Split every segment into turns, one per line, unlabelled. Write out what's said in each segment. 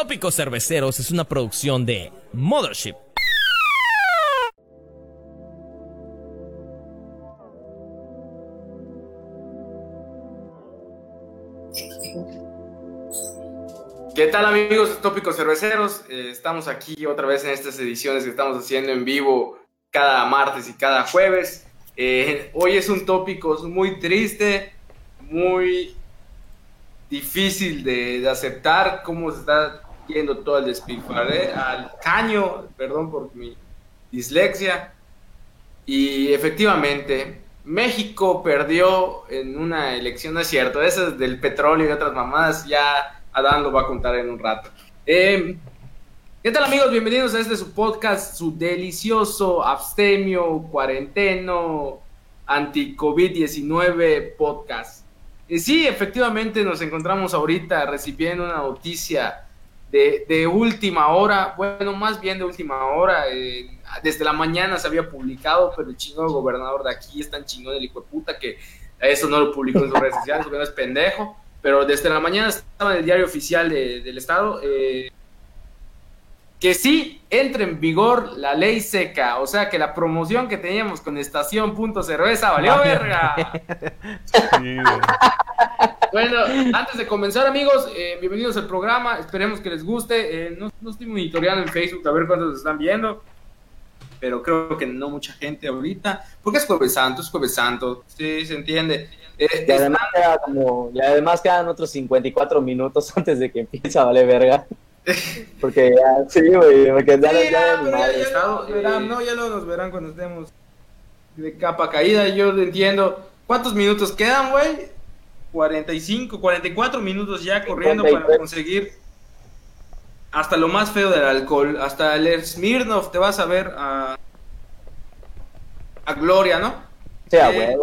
Tópicos Cerveceros es una producción de Mothership.
¿Qué tal amigos Tópicos Cerveceros? Eh, estamos aquí otra vez en estas ediciones que estamos haciendo en vivo cada martes y cada jueves. Eh, hoy es un tópico muy triste, muy difícil de, aceptar cómo se está yendo todo el despilfarre al caño, perdón por mi dislexia. Y efectivamente, México perdió en una elección, no es cierto, esas del petróleo y otras mamadas, ya Adán lo va a contar en un rato. Eh, ¿Qué tal amigos? Bienvenidos a este su podcast, su delicioso abstemio, cuarenteno, anti-COVID-19 podcast. Y sí, efectivamente nos encontramos ahorita recibiendo una noticia de, última hora, bueno, más bien de última hora, eh, desde la mañana se había publicado, pero el chingón gobernador de aquí es tan chingón el hijo de puta que eso no lo publicó en sus redes sociales, porque no es pendejo, pero desde la mañana estaba en el diario oficial del estado. Eh, que sí entre en vigor la ley seca, o sea que la promoción que teníamos con Estación Punto Cerveza valió verga. bueno, antes de comenzar amigos, eh, bienvenidos al programa, esperemos que les guste, eh, no, estoy monitoreando en Facebook a ver cuántos están viendo, pero creo que no mucha gente ahorita, porque es jueves santo, es jueves santo, sí, se entiende.
Eh, y, además como, y además quedan otros 54 minutos antes de que empiece a valer verga. Porque ya, sí, güey, porque ya,
ya, ya, no, ya lo nos verán cuando estemos de capa caída, yo entiendo. ¿Cuántos minutos quedan, güey? 45, 44 minutos ya corriendo para conseguir hasta lo más feo del alcohol, hasta el Smirnov te vas a ver a, a Gloria, ¿no?
Sí, a eh,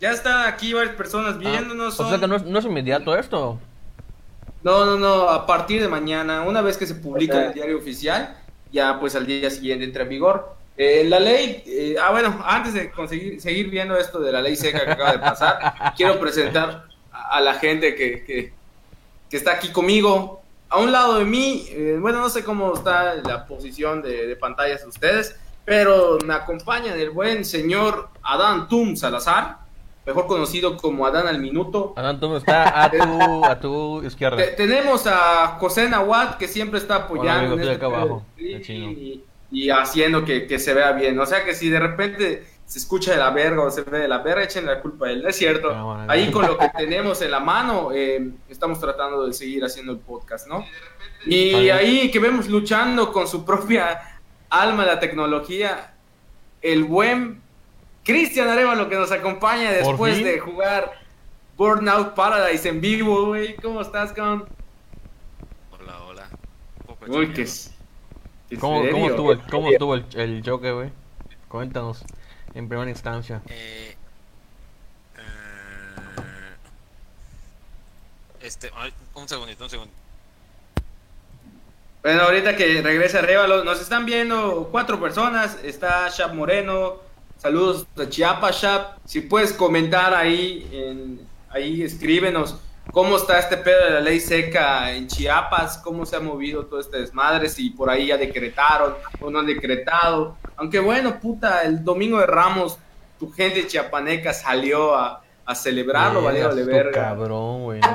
Ya está aquí varias personas ah, viéndonos.
o sea que no es, no es inmediato esto.
No, no, no, a partir de mañana, una vez que se publica en el diario oficial, ya pues al día siguiente entra en vigor. Eh, la ley, eh, ah bueno, antes de conseguir seguir viendo esto de la ley seca que acaba de pasar, quiero presentar a, la gente que, que, está aquí conmigo. A un lado de mí, eh, bueno, no sé cómo está la posición de, de pantallas de ustedes, pero me acompaña el buen señor Adán Tum Salazar mejor conocido como Adán al Minuto.
Adán está a tu, a tu izquierda.
tenemos a José Nahuat, que siempre está apoyando en este
abajo,
y, haciendo que, se vea bien. O sea que si de repente se escucha de la verga o se ve de la verga, echen la culpa a él. No es cierto. Ah, Ahí con lo que tenemos en la mano, eh, estamos tratando de seguir haciendo el podcast, ¿no? Y ahí que vemos luchando con su propia alma la tecnología, el buen Cristian Arevalo que nos acompaña después de jugar Burnout Paradise en vivo, güey. ¿Cómo estás, con?
Hola, hola.
Uy, qué,
¿Cómo, ¿Cómo, estuvo, el, cómo estuvo el, el choque, güey? Cuéntanos, en primera instancia.
Eh, eh, este, un segundito, un segundo.
Bueno, ahorita que regrese Arevalo, nos están viendo cuatro personas. Está Shab Moreno, Saludos de Chiapas, Shap. Si puedes comentar ahí, en, ahí escríbenos cómo está este pedo de la ley seca en Chiapas, cómo se ha movido todo este desmadre, si por ahí ya decretaron o no han decretado. Aunque bueno, puta, el domingo de Ramos, tu gente chiapaneca salió a, a celebrarlo, valió de verga.
Cabrón, güey.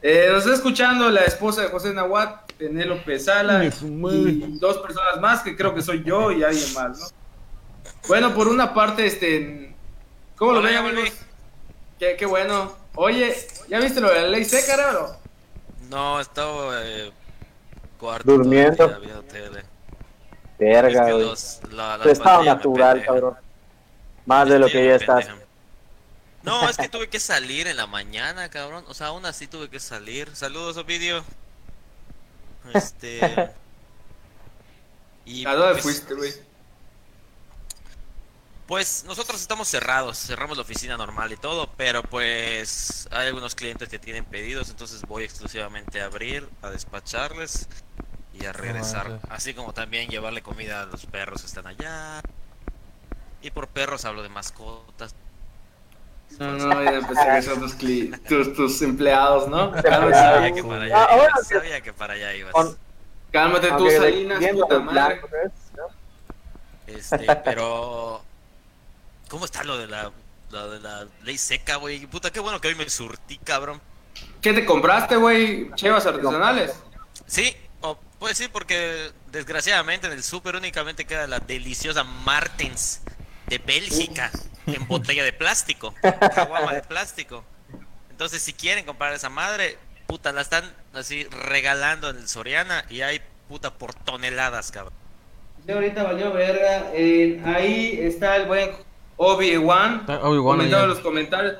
Eh, nos está escuchando la esposa de José Nahuat, Penélope Sala, y dos personas más, que creo que soy yo y alguien más, ¿no? Bueno, por una parte, este. ¿Cómo lo ven, amigos? Qué, qué, bueno. Oye, ¿ya viste lo de la ley seca,
bro? No, estaba eh,
cuarto durmiendo. Viendo tele. Verga, güey. estado natural, cabrón. Más de lo que ya estás.
No, es que tuve que salir en la mañana, cabrón. O sea, aún así tuve que salir. Saludos, Ovidio. Este.
Y ¿A dónde pues, fuiste, güey?
Pues nosotros estamos cerrados, cerramos la oficina normal y todo, pero pues hay algunos clientes que tienen pedidos, entonces voy exclusivamente a abrir, a despacharles y a regresar. Así como también llevarle comida a los perros que están allá. Y por perros hablo de mascotas.
No, no, ya empecé que son tus, cli- tus, tus empleados, ¿no?
Sabía que para allá
ahora
ibas.
que-
Sabía que para allá ibas.
Cálmate tú, Salinas, puta madre.
Este, pero. ¿Cómo está lo de la, lo de la ley seca, güey? Puta, qué bueno que hoy me surtí, cabrón.
¿Qué te compraste, güey? Chevas artesanales.
Sí, o pues sí, porque desgraciadamente en el súper únicamente queda la deliciosa Martens de Bélgica en botella de plástico, caguama de plástico. Entonces, si quieren comprar esa madre, puta, la están así regalando en el Soriana y hay puta por toneladas, cabrón.
Sí, ahorita valió verga. Eh, ahí está el buen Obi-Wan.
Está Obi-Wan
comentando
allá.
en los comentarios.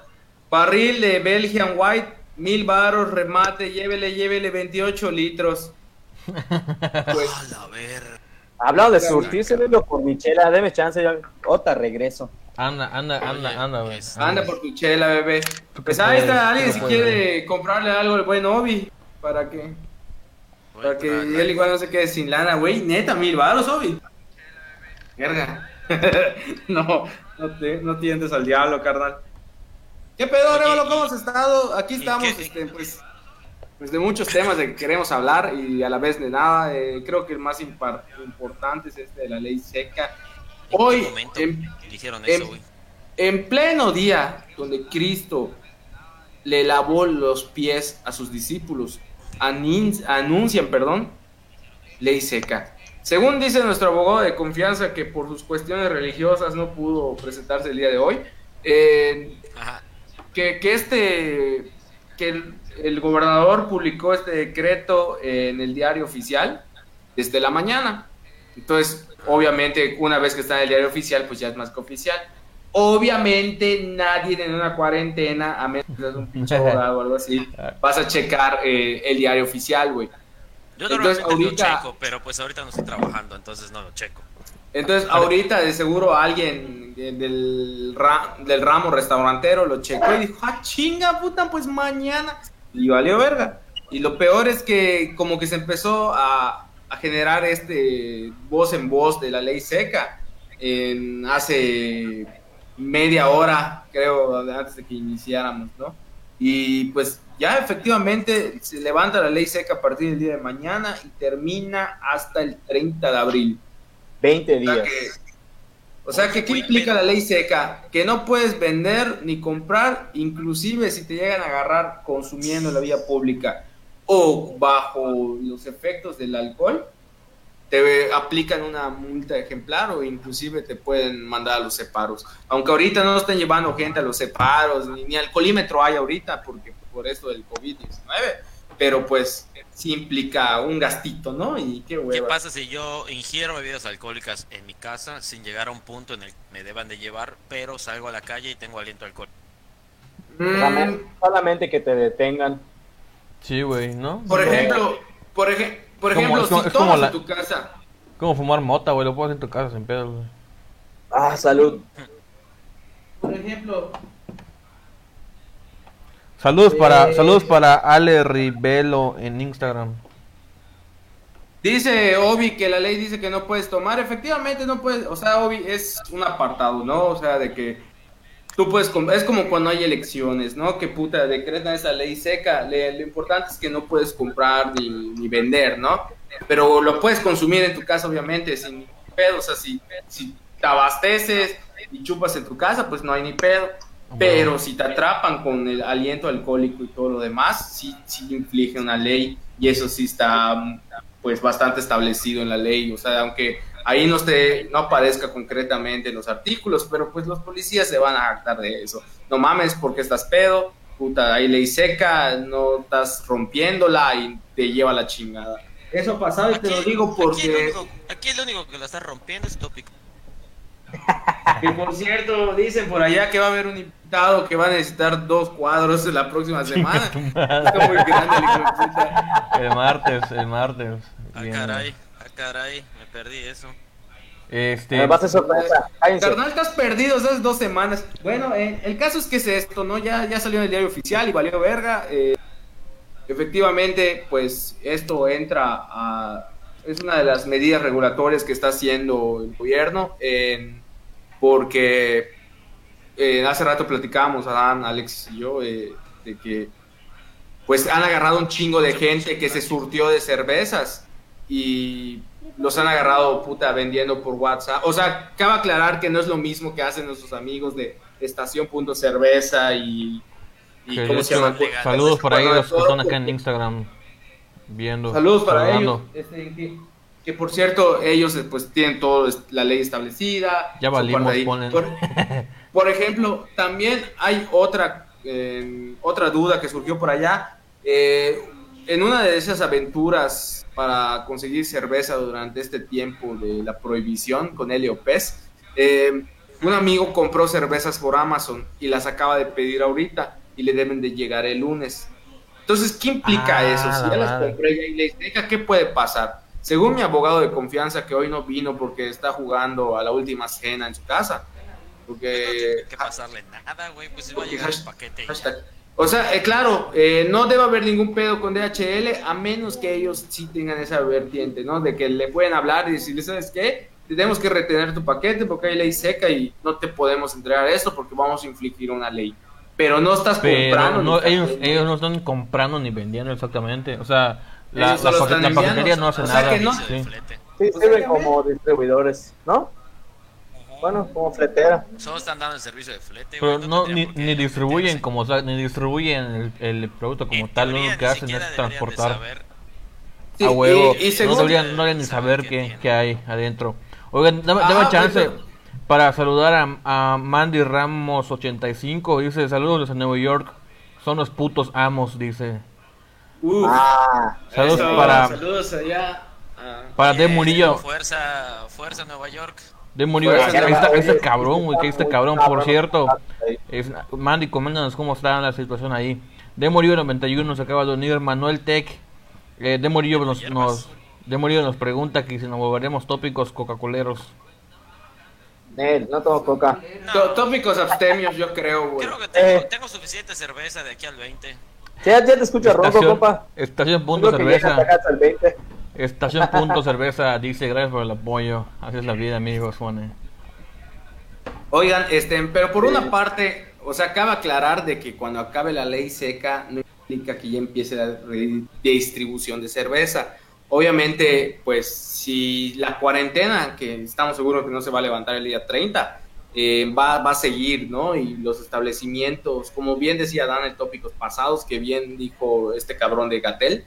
Barril de Belgian White, mil baros, remate, llévele, llévele 28 litros. Pues,
A la verga.
Hablando de surtirse, velo por Michela, deme chance, yo otra regreso.
Anda, anda, anda,
Oye,
anda, güey.
es-
anda por tu chela, bebé. Pues ahí está alguien si quiere comprarle algo al buen Obi. Para que, para que él igual no se quede sin lana, güey. Neta, mil baros, Obi. Verga. no, no, te, no tientes al diablo, carnal. ¿Qué pedo,
y-
¿Cómo has estado? Aquí
¿y
estamos, este, pues, pues de muchos temas de que queremos hablar y a la vez de nada. Eh, creo que el más impar- importante es este de la ley seca.
¿En
Hoy, en,
eso, güey?
en pleno día donde Cristo le lavó los pies a sus discípulos, anuncian, perdón, ley seca. Según dice nuestro abogado de confianza que por sus cuestiones religiosas no pudo presentarse el día de hoy, eh,
Ajá.
que, que este que el, el gobernador publicó este decreto en el diario oficial desde la mañana. Entonces, obviamente, una vez que está en el diario oficial, pues ya es más que oficial. Obviamente, nadie en una cuarentena, a menos que seas un pinche abogado o algo así, vas a checar eh, el diario oficial, güey.
Yo
Entonces,
normalmente
ahorita-
lo checo, pero pues ahorita no estoy trabajando, entonces no lo checo.
Entonces, ahorita de seguro alguien de- del, ra- del ramo restaurantero lo checó y dijo, ah, chinga, puta, pues mañana. Y valió verga. Y lo peor es que como que se empezó a, a generar este voz en voz de la ley seca en hace media hora, creo, antes de que iniciáramos, ¿no? Y pues ya efectivamente se levanta la ley seca a partir del día de mañana y termina hasta el 30 de abril.
20
O sea
días.
que, o sea que ¿qué implica la ley seca? Que no puedes vender ni comprar, inclusive si te llegan a agarrar consumiendo en la vía pública o bajo los efectos del alcohol, te aplican una multa ejemplar o inclusive te pueden mandar a los separos. Aunque ahorita no estén llevando gente a los separos, ni, ni alcoholímetro hay ahorita porque por esto del COVID-19, pero pues sí implica un gastito, ¿no? Y qué
¿Qué
hueva.
pasa si yo ingiero bebidas alcohólicas en mi casa sin llegar a un punto en el que me deban de llevar, pero salgo a la calle y tengo aliento alcohol?
Mm,
Solamente- que te detengan.
Sí, güey, ¿no?
Por ejemplo, por, eje- por ejemplo,
es como-
si
es como
tomas
la-
en tu casa,
Como fumar mota, güey, lo puedes hacer en tu casa sin pedo, güey.
Ah, salud.
por ejemplo,
Saludos para,
Eh.
saludos para Ale Rivelo en Instagram.
dice Obi que la ley dice que no puedes tomar, efectivamente no puedes, o sea, Obi es un apartado, ¿no? O sea, de que tú puedes, es como cuando hay elecciones, ¿no? Que puta, decretan esa ley seca, le- lo importante es que no puedes comprar ni, ni vender, ¿no? Pero lo puedes consumir en tu casa, obviamente, sin pedo, o sea, si, si te abasteces y chupas en tu casa, pues no hay ni pedo. Pero si te atrapan con el aliento alcohólico y todo lo demás, sí, sí inflige una ley y eso sí está pues bastante establecido en la ley, o sea, aunque ahí no esté, no aparezca concretamente en los artículos, pero pues los policías se van a jactar de eso. No mames porque estás pedo, puta, hay ley seca, no estás rompiéndola y te lleva la chingada. Eso ha pasado y te lo digo
aquí, el
porque...
único, aquí el único que la está rompiendo es Tópico.
Que por cierto, dicen por allá que va a haber un invitado que va a necesitar dos cuadros la próxima semana. Está muy grande el.
El martes, el martes.
Ah,
Bien.
caray, ah, caray, me perdí eso.
Este,
Me va a sorpresa.
Carnal, estás perdido esas dos semanas. Bueno, eh, el caso es que es esto, ¿no? Ya, ya salió en el diario oficial y valió verga. eh, efectivamente, pues esto entra a... Es una de las medidas regulatorias que está haciendo el gobierno, porque eh, hace rato platicábamos, Adán, Alex y yo, eh, de que pues han agarrado un chingo de gente que se surtió de cervezas y los han agarrado puta vendiendo por WhatsApp. O sea, cabe aclarar que no es lo mismo que hacen nuestros amigos de Estación Punto Cerveza y, y
Que
¿cómo
de
se
hecho,
llama?
Saludos
Bueno,
ellos que
todo
están acá en Instagram viendo.
Saludos para
saludando.
ellos. Este, que, que, por cierto, ellos eh, pues tienen toda la ley establecida.
Ya valimos, ponen.
Por, por ejemplo, también hay otra, eh, otra duda que surgió por allá. Eh, en una de esas aventuras para conseguir cerveza durante este tiempo de la prohibición con Helio Pez, eh, un amigo compró cervezas por Amazon y las acaba de pedir ahorita y le deben de llegar el lunes. Entonces, ¿qué implica
Ah,
eso? Si ya las
madre.
compré ya y les deja, ¿qué puede pasar? Según mi abogado de confianza, que hoy no vino porque está jugando a la última cena en su casa.
No
Porque.
tiene que pasarle nada, güey. Pues va a llegar el paquete.
O sea, eh, claro, eh, no debe haber ningún pedo con DHL a menos que ellos sí tengan esa vertiente, ¿no? De que le pueden hablar y decirle, ¿sabes qué? Tenemos que retener tu paquete porque hay ley seca y no te podemos entregar esto porque vamos a infligir una ley. Pero no estás
Pero
comprando.
no, ellos, ellos no están comprando ni vendiendo exactamente. O sea, la, la, la
enviando,
paquetería no hace
o sea
nada.
que no-
sí.
Sí, sirven como distribuidores, ¿no? Bueno, como fletera.
Solo están dando el servicio de flete,
Pero no, ni, ni distribuyen
meterse.
como o sea, ni distribuyen el, el producto como
En
tal, lo único que hacen es transportar.
Sí,
a huevo.
y- y
no deberían, no deberían ni
saber qué
qué, hay adentro. Oigan, dame,
Ah,
dame
pues,
chance
pero-
para saludar a, a Mandy Ramos 85. Dice, saludos a Nueva York. Son los putos amos, dice.
Uf,
Ah,
Saludos
eso,
para,
saludos allá. Ah,
para De
Bien,
Murillo.
Fuerza, fuerza Nueva York.
De Murillo,
Fuerza,
ahí está, ahí está
oye,
cabrón, güey, que
muy
cabrón, por cierto. Es, Mandy, coméntanos cómo está la situación ahí. De Murillo 91 se acaba de unir Manuel Tech. Eh, de Murillo nos, nos, de Murillo nos pregunta que si nos volveremos tópicos coca-coleros.
Nel, no tomo coca.
No,
Tópicos abstemios, yo creo, güey.
creo que tengo,
Eh.
tengo suficiente cerveza de aquí al 20.
Ya, ya te escucho ronco,
Estación,
compa.
estación punto
Creo
cerveza.
hasta acá hasta el 20.
Estación punto cerveza dice gracias por el apoyo. Así es la vida, amigos. Juan.
Oigan, este, pero por una parte, o sea, cabe aclarar de que cuando acabe la ley seca no implica que ya empiece la redistribución de cerveza. Obviamente, pues si la cuarentena, que estamos seguros que no se va a levantar el día 30, eh, va, va a seguir, ¿no? Y los establecimientos, como bien decía Dan en tópicos pasados, que bien dijo este cabrón de Gatel,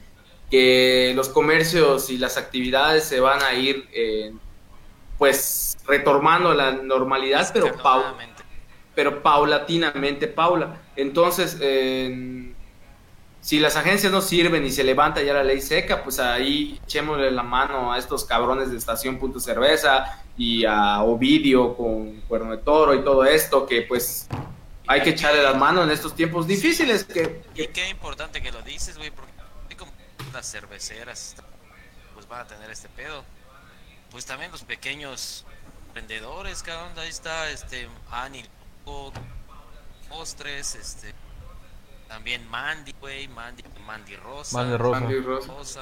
que los comercios y las actividades se van a ir, eh, pues, retomando a la normalidad, pero pau pero paulatinamente, Paula. Entonces, eh, si las agencias no sirven y se levanta ya la ley seca, pues ahí echémosle la mano a estos cabrones de Estación Punto Cerveza y a Ovidio con Cuerno de Toro y todo esto, que pues hay que echarle la mano en estos tiempos difíciles que...
Y qué importante que lo dices, güey, porque como las cerveceras pues van a tener este pedo. Pues también los pequeños vendedores, cabrón, ahí está este Ani Postres, este también Mandy, güey, Mandy, Mandy Rosa.
Mandy Rosa.
Mandy Rosa.
Rosa.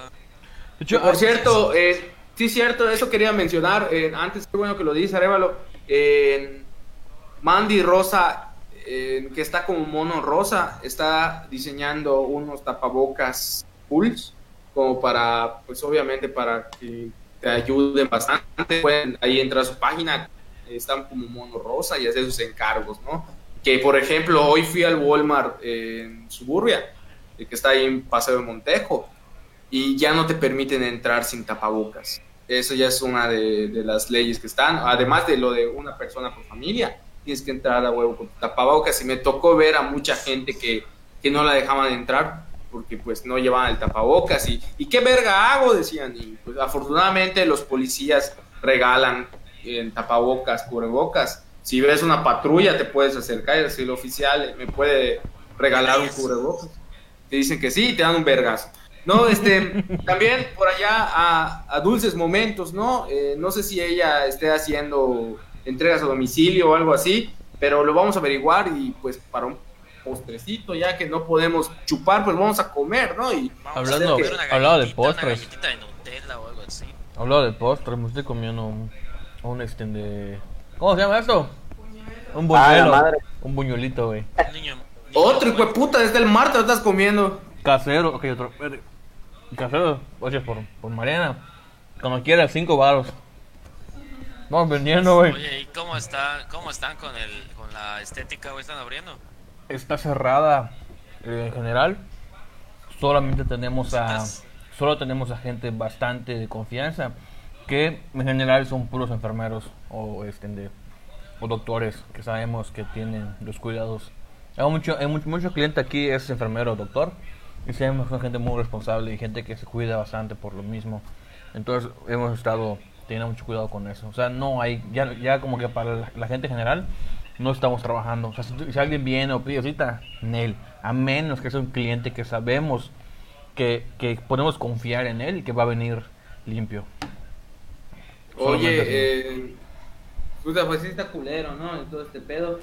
De hecho,
Por
ah,
cierto, eh, sí cierto, eso quería mencionar. eh, antes, qué bueno que lo dice Arevalo. eh, Mandy Rosa, eh, que está como mono rosa, está diseñando unos tapabocas pools, como para, pues obviamente para que te ayuden bastante. Pueden ahí entrar a su página, eh, están como mono rosa y hacer sus encargos, ¿no? Que por ejemplo, hoy fui al Walmart en Suburbia, el que está ahí en Paseo de Montejo y ya no te permiten entrar sin tapabocas. Eso ya es una de, de las leyes que están, además de lo de una persona por familia, tienes que entrar a huevo con tapabocas y me tocó ver a mucha gente que, que no la dejaban entrar porque pues no llevaban el tapabocas y, y qué verga hago, decían, y pues afortunadamente los policías regalan en tapabocas, cubrebocas. Si ves una patrulla te puedes acercar y decir, el oficial me puede regalar un cubrebocas. Te dicen que sí y te dan un vergazo. No, este, también por allá a, a Dulces Momentos, ¿no? Eh, no sé si ella esté haciendo entregas a domicilio o algo así, pero lo vamos a averiguar y pues para un postrecito, ya que no podemos chupar, pues vamos a comer, ¿no? Y
Vamos
Hablando-
a comer una
hablando de
galletita, una
postres.
galletita de Nutella o algo así.
hablando de postres, me estoy comiendo un, un este de... ¿Cómo se llama esto? Un
Ah,
buñuelo.
madre.
un buñuelito, güey.
Otro hijo de puta, desde el martes lo estás comiendo.
Casero, ok, otro. Casero, oye, por, por Mariana. Cuando quiera, cinco varos. Vamos vendiendo, güey.
Oye, ¿y cómo están, cómo están con, el, con la estética, güey? ¿Están abriendo?
Está cerrada eh, en general. Solamente tenemos a. Solo tenemos a gente bastante de confianza. Que en general son puros enfermeros o, este, de- o doctores que sabemos que tienen los cuidados. Hay mucho, hay mucho, mucho cliente aquí es enfermero o doctor. Y sabemos que son gente muy responsable y gente que se cuida bastante por lo mismo. Entonces hemos estado teniendo mucho cuidado con eso. O sea, no hay, ya, ya como que para la, la gente general no estamos trabajando. O sea, si, si alguien viene o pide cita, Nel, a menos que sea un cliente que sabemos que, que podemos confiar en él y que va a venir limpio.
Oye, eh, puta, pues sí está culero, ¿no? En todo este pedo.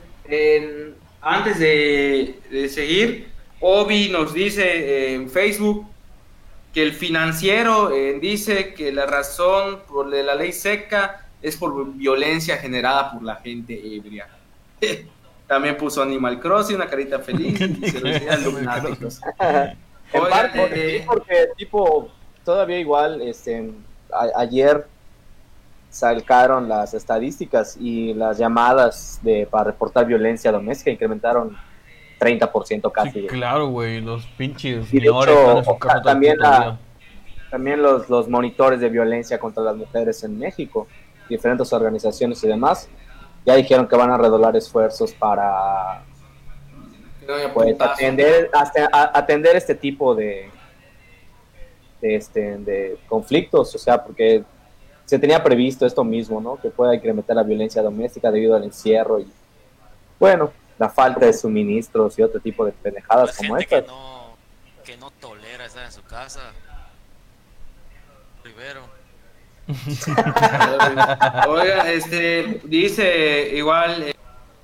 Antes de, de seguir, Obi nos dice en Facebook que el financiero eh, dice que la razón por la ley seca es por violencia generada por la gente ebria. También puso Animal Crossing, una carita feliz y cervecería lunáticos.
En parte,
eh,
porque tipo, todavía igual, este, a- ayer sacaron las estadísticas y las llamadas de para reportar violencia doméstica incrementaron 30% casi.
Sí, claro, güey, los pinches
Y de hecho,
están el
también la-. También los, los monitores de violencia contra las mujeres en México, diferentes organizaciones y demás, ya dijeron que van a redoblar esfuerzos para pues atender hasta a- atender este tipo de de, este, de conflictos, o sea, porque se tenía previsto esto mismo, ¿no? Que pueda incrementar la violencia doméstica debido al encierro y bueno, la falta de suministros y otro tipo de pendejadas como
gente
estas.
que no, que no tolera estar en su casa. Primero.
Oiga, este, dice igual, eh,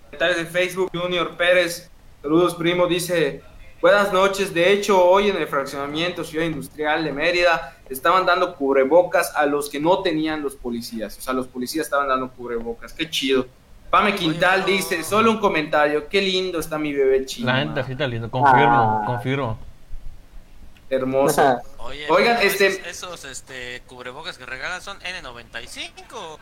comentarios de Facebook, Junior Pérez, saludos primo, dice, buenas noches, de hecho hoy en el fraccionamiento Ciudad Industrial de Mérida estaban dando cubrebocas a los que no tenían los policías, o sea, los policías estaban dando cubrebocas, qué chido. Pame Quintal
Oye, no.
dice, solo un comentario, qué lindo está mi bebé chino.
La gente así está lindo, confirmo,
Ah.
confirmo.
Hermoso.
Oye,
Oigan, este-
esos, esos, este, cubrebocas que regalan son N95.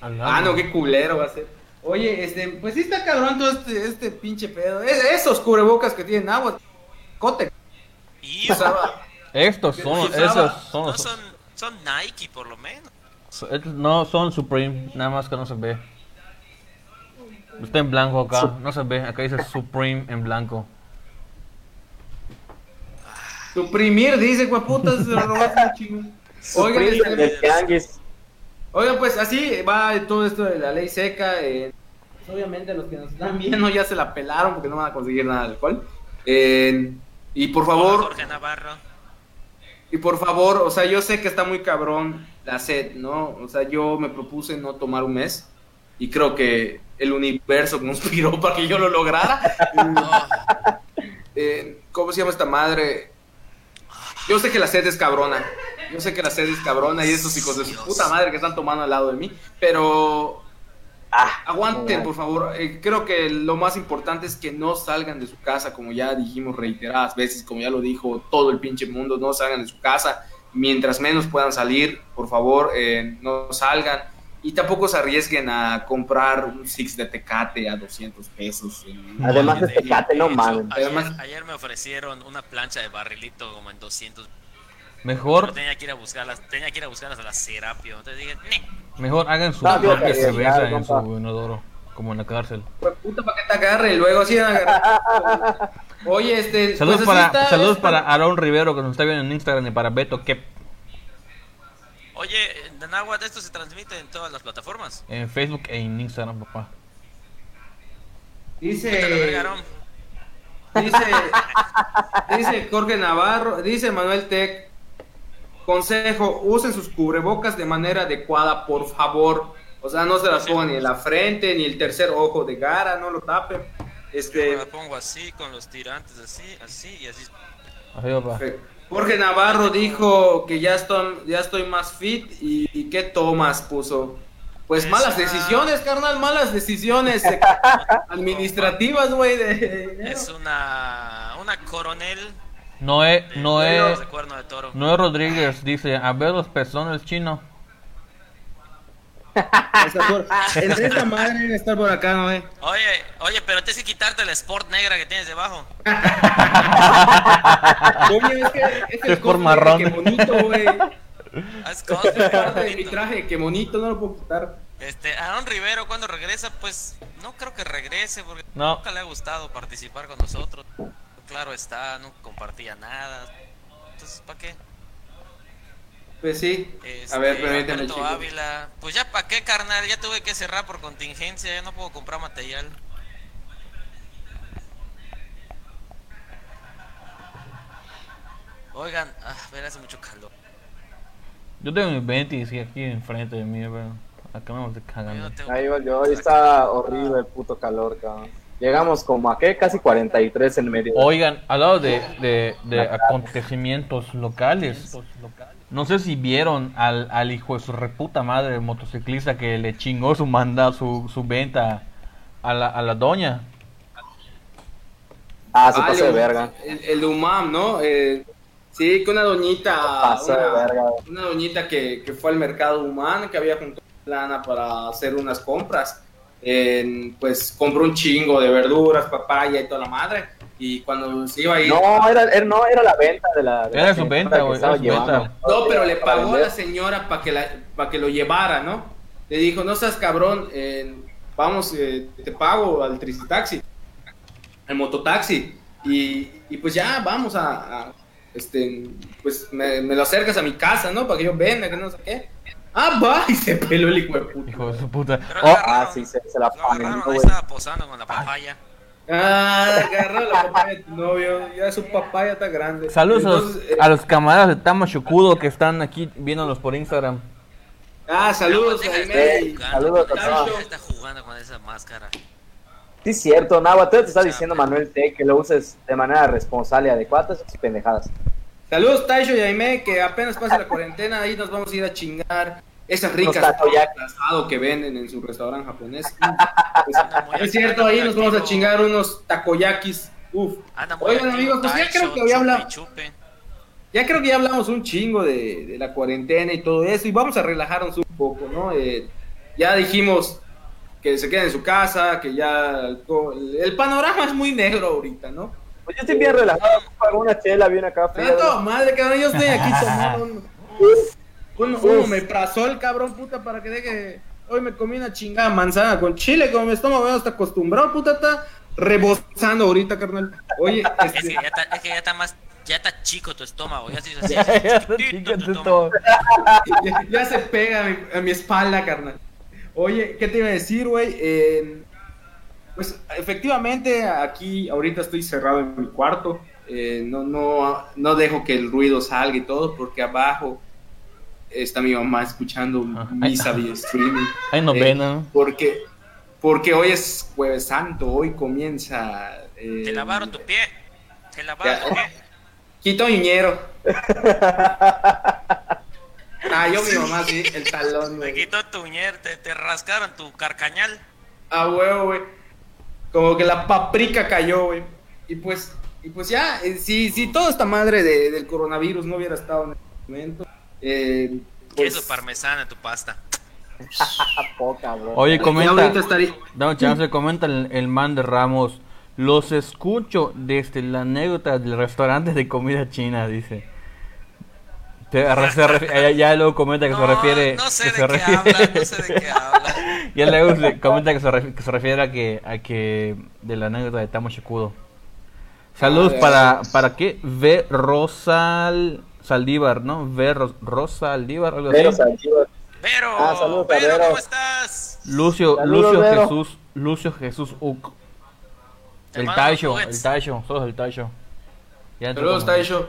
Ah, no, qué culero va a ser. Oye, este, pues sí está cabrón todo este, este pinche pedo. Es- esos cubrebocas que tienen agua, cote.
Y
usaba.
Estos son, esos son,
no son, son Nike por lo menos.
no son Supreme, nada más que no se ve. Está en blanco acá, no se ve, acá dice Supreme en blanco.
Suprimir, dice, putas, se lo robaste un chingo. Oigan, este,
tianguis.
Oigan, pues así va todo esto de la ley seca. eh, pues, obviamente los que nos están viendo ya se la pelaron porque no van a conseguir nada de alcohol. Eh, y por
Hola,
favor,
Jorge Navarro.
Y por favor, o sea, yo sé que está muy cabrón la sed, ¿no? O sea, yo me propuse no tomar un mes y creo que el universo conspiró para que yo lo lograra.
No,
Eh, ¿Cómo se llama esta madre? Yo sé que la sed es cabrona. Yo sé que la sed es cabrona y esos hijos de su
Dios.
puta madre que están tomando al lado de mí. Pero
Ah,
aguanten, por favor. Eh, creo que lo más importante es que no salgan de su casa, como ya dijimos reiteradas veces, como ya lo dijo todo el pinche mundo, no salgan de su casa. Mientras menos puedan salir, por favor, eh, no salgan. Y tampoco se arriesguen a comprar un six de tecate a 200 pesos. en-
Además de Tecate, no mames.
Ayer, ayer me ofrecieron una plancha de barrilito como en 200.
Mejor,
Pero tenía que ir a buscarlas, tenía que ir a buscarlas a la Serapio. Entonces dije,
mejor hagan su
Ah,
propia
fíjate,
cerveza
ya,
en
compa.
su inodoro, como en la cárcel.
Pues, puta, para que te agarre y luego así. Oye, este.
Saludos
pues,
para,
está
saludos para Aaron Rivero que nos está viendo en Instagram y para Beto Kep
Oye, en Danagua esto se transmite en todas las plataformas.
en Facebook e en Instagram, papá.
Dice. Dice. dice Jorge Navarro. Dice Manuel Tech. Consejo: usen sus cubrebocas de manera adecuada, por favor. O sea, no se las pongan ni en la frente, ni el tercer ojo de cara, no lo tapen.
Yo
Este.
me la pongo así, con los tirantes así, así y así.
Jorge Navarro dijo que ya estoy, ya estoy más fit y, y ¿qué tomas? Puso. pues
Es
malas decisiones, carnal, malas decisiones eh, administrativas, güey. De...
Es una. Una coronel.
Noé, Noé,
toro.
Noé Rodríguez dice, a ver los pezones chino.
O sea, por- entre esta madre debe estar por acá, ¿no, eh?
Oye, oye, pero tienes que quitarte la sport negra que tienes debajo.
Oye, es que es, el
marrón.
Qué bonito, güey.
Haz
Es
cosplay,
parte de mi traje, qué bonito, no lo puedo quitar.
Este, Aaron Rivero cuando regresa, pues no creo que regrese porque
No.
nunca le ha gustado participar con nosotros. Claro está, no compartía nada. Entonces, ¿para qué?
Pues sí.
Este,
A ver, permíteme,
Alberto. Ávila, pues ya para qué, carnal, ya tuve que cerrar por contingencia, ya no puedo comprar material. Oigan, ah, ver, hace mucho calor.
Yo tengo mis 20 y sí, aquí enfrente de mí, pero cagando.
no tengo-
Ahí va yo, hoy está horrible el puto calor, cabrón. Llegamos como a qué, casi 43 en medio.
Oigan, al lado de, de, de acontecimientos locales, no sé si vieron al, al hijo de su reputa madre motociclista que le chingó su manda, su, su venta a la, a la doña.
Ah, se pasó de
el-
verga.
El, el de UMAM, ¿no? Eh, sí, que una doñita.
Pasó de
una,
verga.
una doñita que, que fue al mercado humano, que había juntado lana para hacer unas compras. En, pues compró un chingo de verduras, papaya y toda la madre. Y cuando se iba a ir.
No, era, era- no, era la venta de la. de
Era
la
su
señora
venta, güey.
No, pero le pagó a la señora para que, la, pa' que lo llevara, ¿no? Le dijo, no seas cabrón, eh, vamos, eh, te pago al tricitaxi, al mototaxi. Y, y pues ya, vamos a, a, este, pues me, me lo acercas a mi casa, ¿no? Para que yo venga, que no sé qué. Ah, va, y se peló el hijo de puta.
Hijo de su puta. Oh,
Ah, sí, se, se la
agarraron, ahí
güey.
estaba posando con la papaya.
Ah, agarra la papá de tu novio, ya su papá ya está grande.
saludos a los,
Entonces, eh,
a los camaradas de Tama Chucudo que están aquí viéndonos por Instagram.
ah, saludos
Deja
a
jugando
saludos
a todos.
está jugando con esa máscara.
Sí, es cierto, Nahua, tú te está diciendo Manuel T que lo uses de manera responsable y adecuada, esas pendejadas.
Saludos Taisho y Aime, que apenas pase la cuarentena, ahí nos vamos a ir a chingar esas ricas asado que venden en su restaurante japonés. Pues, es cierto, ahí nos vamos a chingar unos takoyakis. Uf. Oigan amigos, pues ya creo que había
chupe y
hablado,
chupe.
ya creo que ya hablamos un chingo de, de la cuarentena y todo eso, y vamos a relajarnos un poco, ¿no? Eh, ya dijimos que se queden en su casa, que ya el, el panorama es muy negro ahorita, ¿no?
Pues yo estoy bien relajado, pago una chela, una café.
Ah, toda madre, cabrón, yo estoy aquí tomando un, un, un omeprazol, cabrón, puta, para que deje... Hoy me comí una chingada manzana con chile, como mi estómago ya está acostumbrado, puta, está rebosando ahorita, carnal. Oye,
Es que
este,
ya está, es que ya está más, ya está chico tu estómago, ya se hizo así,
Ya,
tu estómago.
ya, ya se pega a mi, a mi espalda, carnal. Oye, ¿qué te iba a decir, güey? Eh, pues efectivamente aquí ahorita estoy cerrado en mi cuarto. Eh, no, no, no dejo que el ruido salga y todo porque abajo está mi mamá escuchando misa vía streaming.
Hay novena.
Eh, porque, porque hoy es jueves santo, hoy comienza... eh,
Te lavaron tu pie, te lavaron
Ya.
tu pie.
Quito ñero. Ah, yo mi mamá sí, el talón,
Te
güey.
quitó tu uñer, te, te rascaron tu carcañal.
A huevo, güey. Como que la paprika cayó, güey. Y pues, y pues ya, eh, si, si toda esta madre de- del coronavirus no hubiera estado en este momento, eh, pues,
Queso parmesano en tu pasta.
Poca, bro.
Oye, comenta. Dame chance, comenta el, el man de Ramos. Los escucho desde la anécdota del restaurante de comida china, dice. Te- se ya, ya luego comenta que se refiere.
no sé
que
de
se
qué
refiere-
habla, no sé de qué habla.
ya luego comenta que se, refi- que se refiere a que, a que de la anécdota de Tamo Shikudo. Saludos
Ah,
para, para qué? V. Rosal Saldívar, ¿no? V. Ro- Rosa Aldívar, algo
Pero
así.
Saldívar.
Vero,
Ah, saludos
Vero,
Vero.
¿cómo estás?
Lucio,
Saludos,
Lucio
Vero.
Jesús, Lucio Jesús Uc. El
nuggets.
el Taisho, sos el. Ya entró
Saludos, Taisho.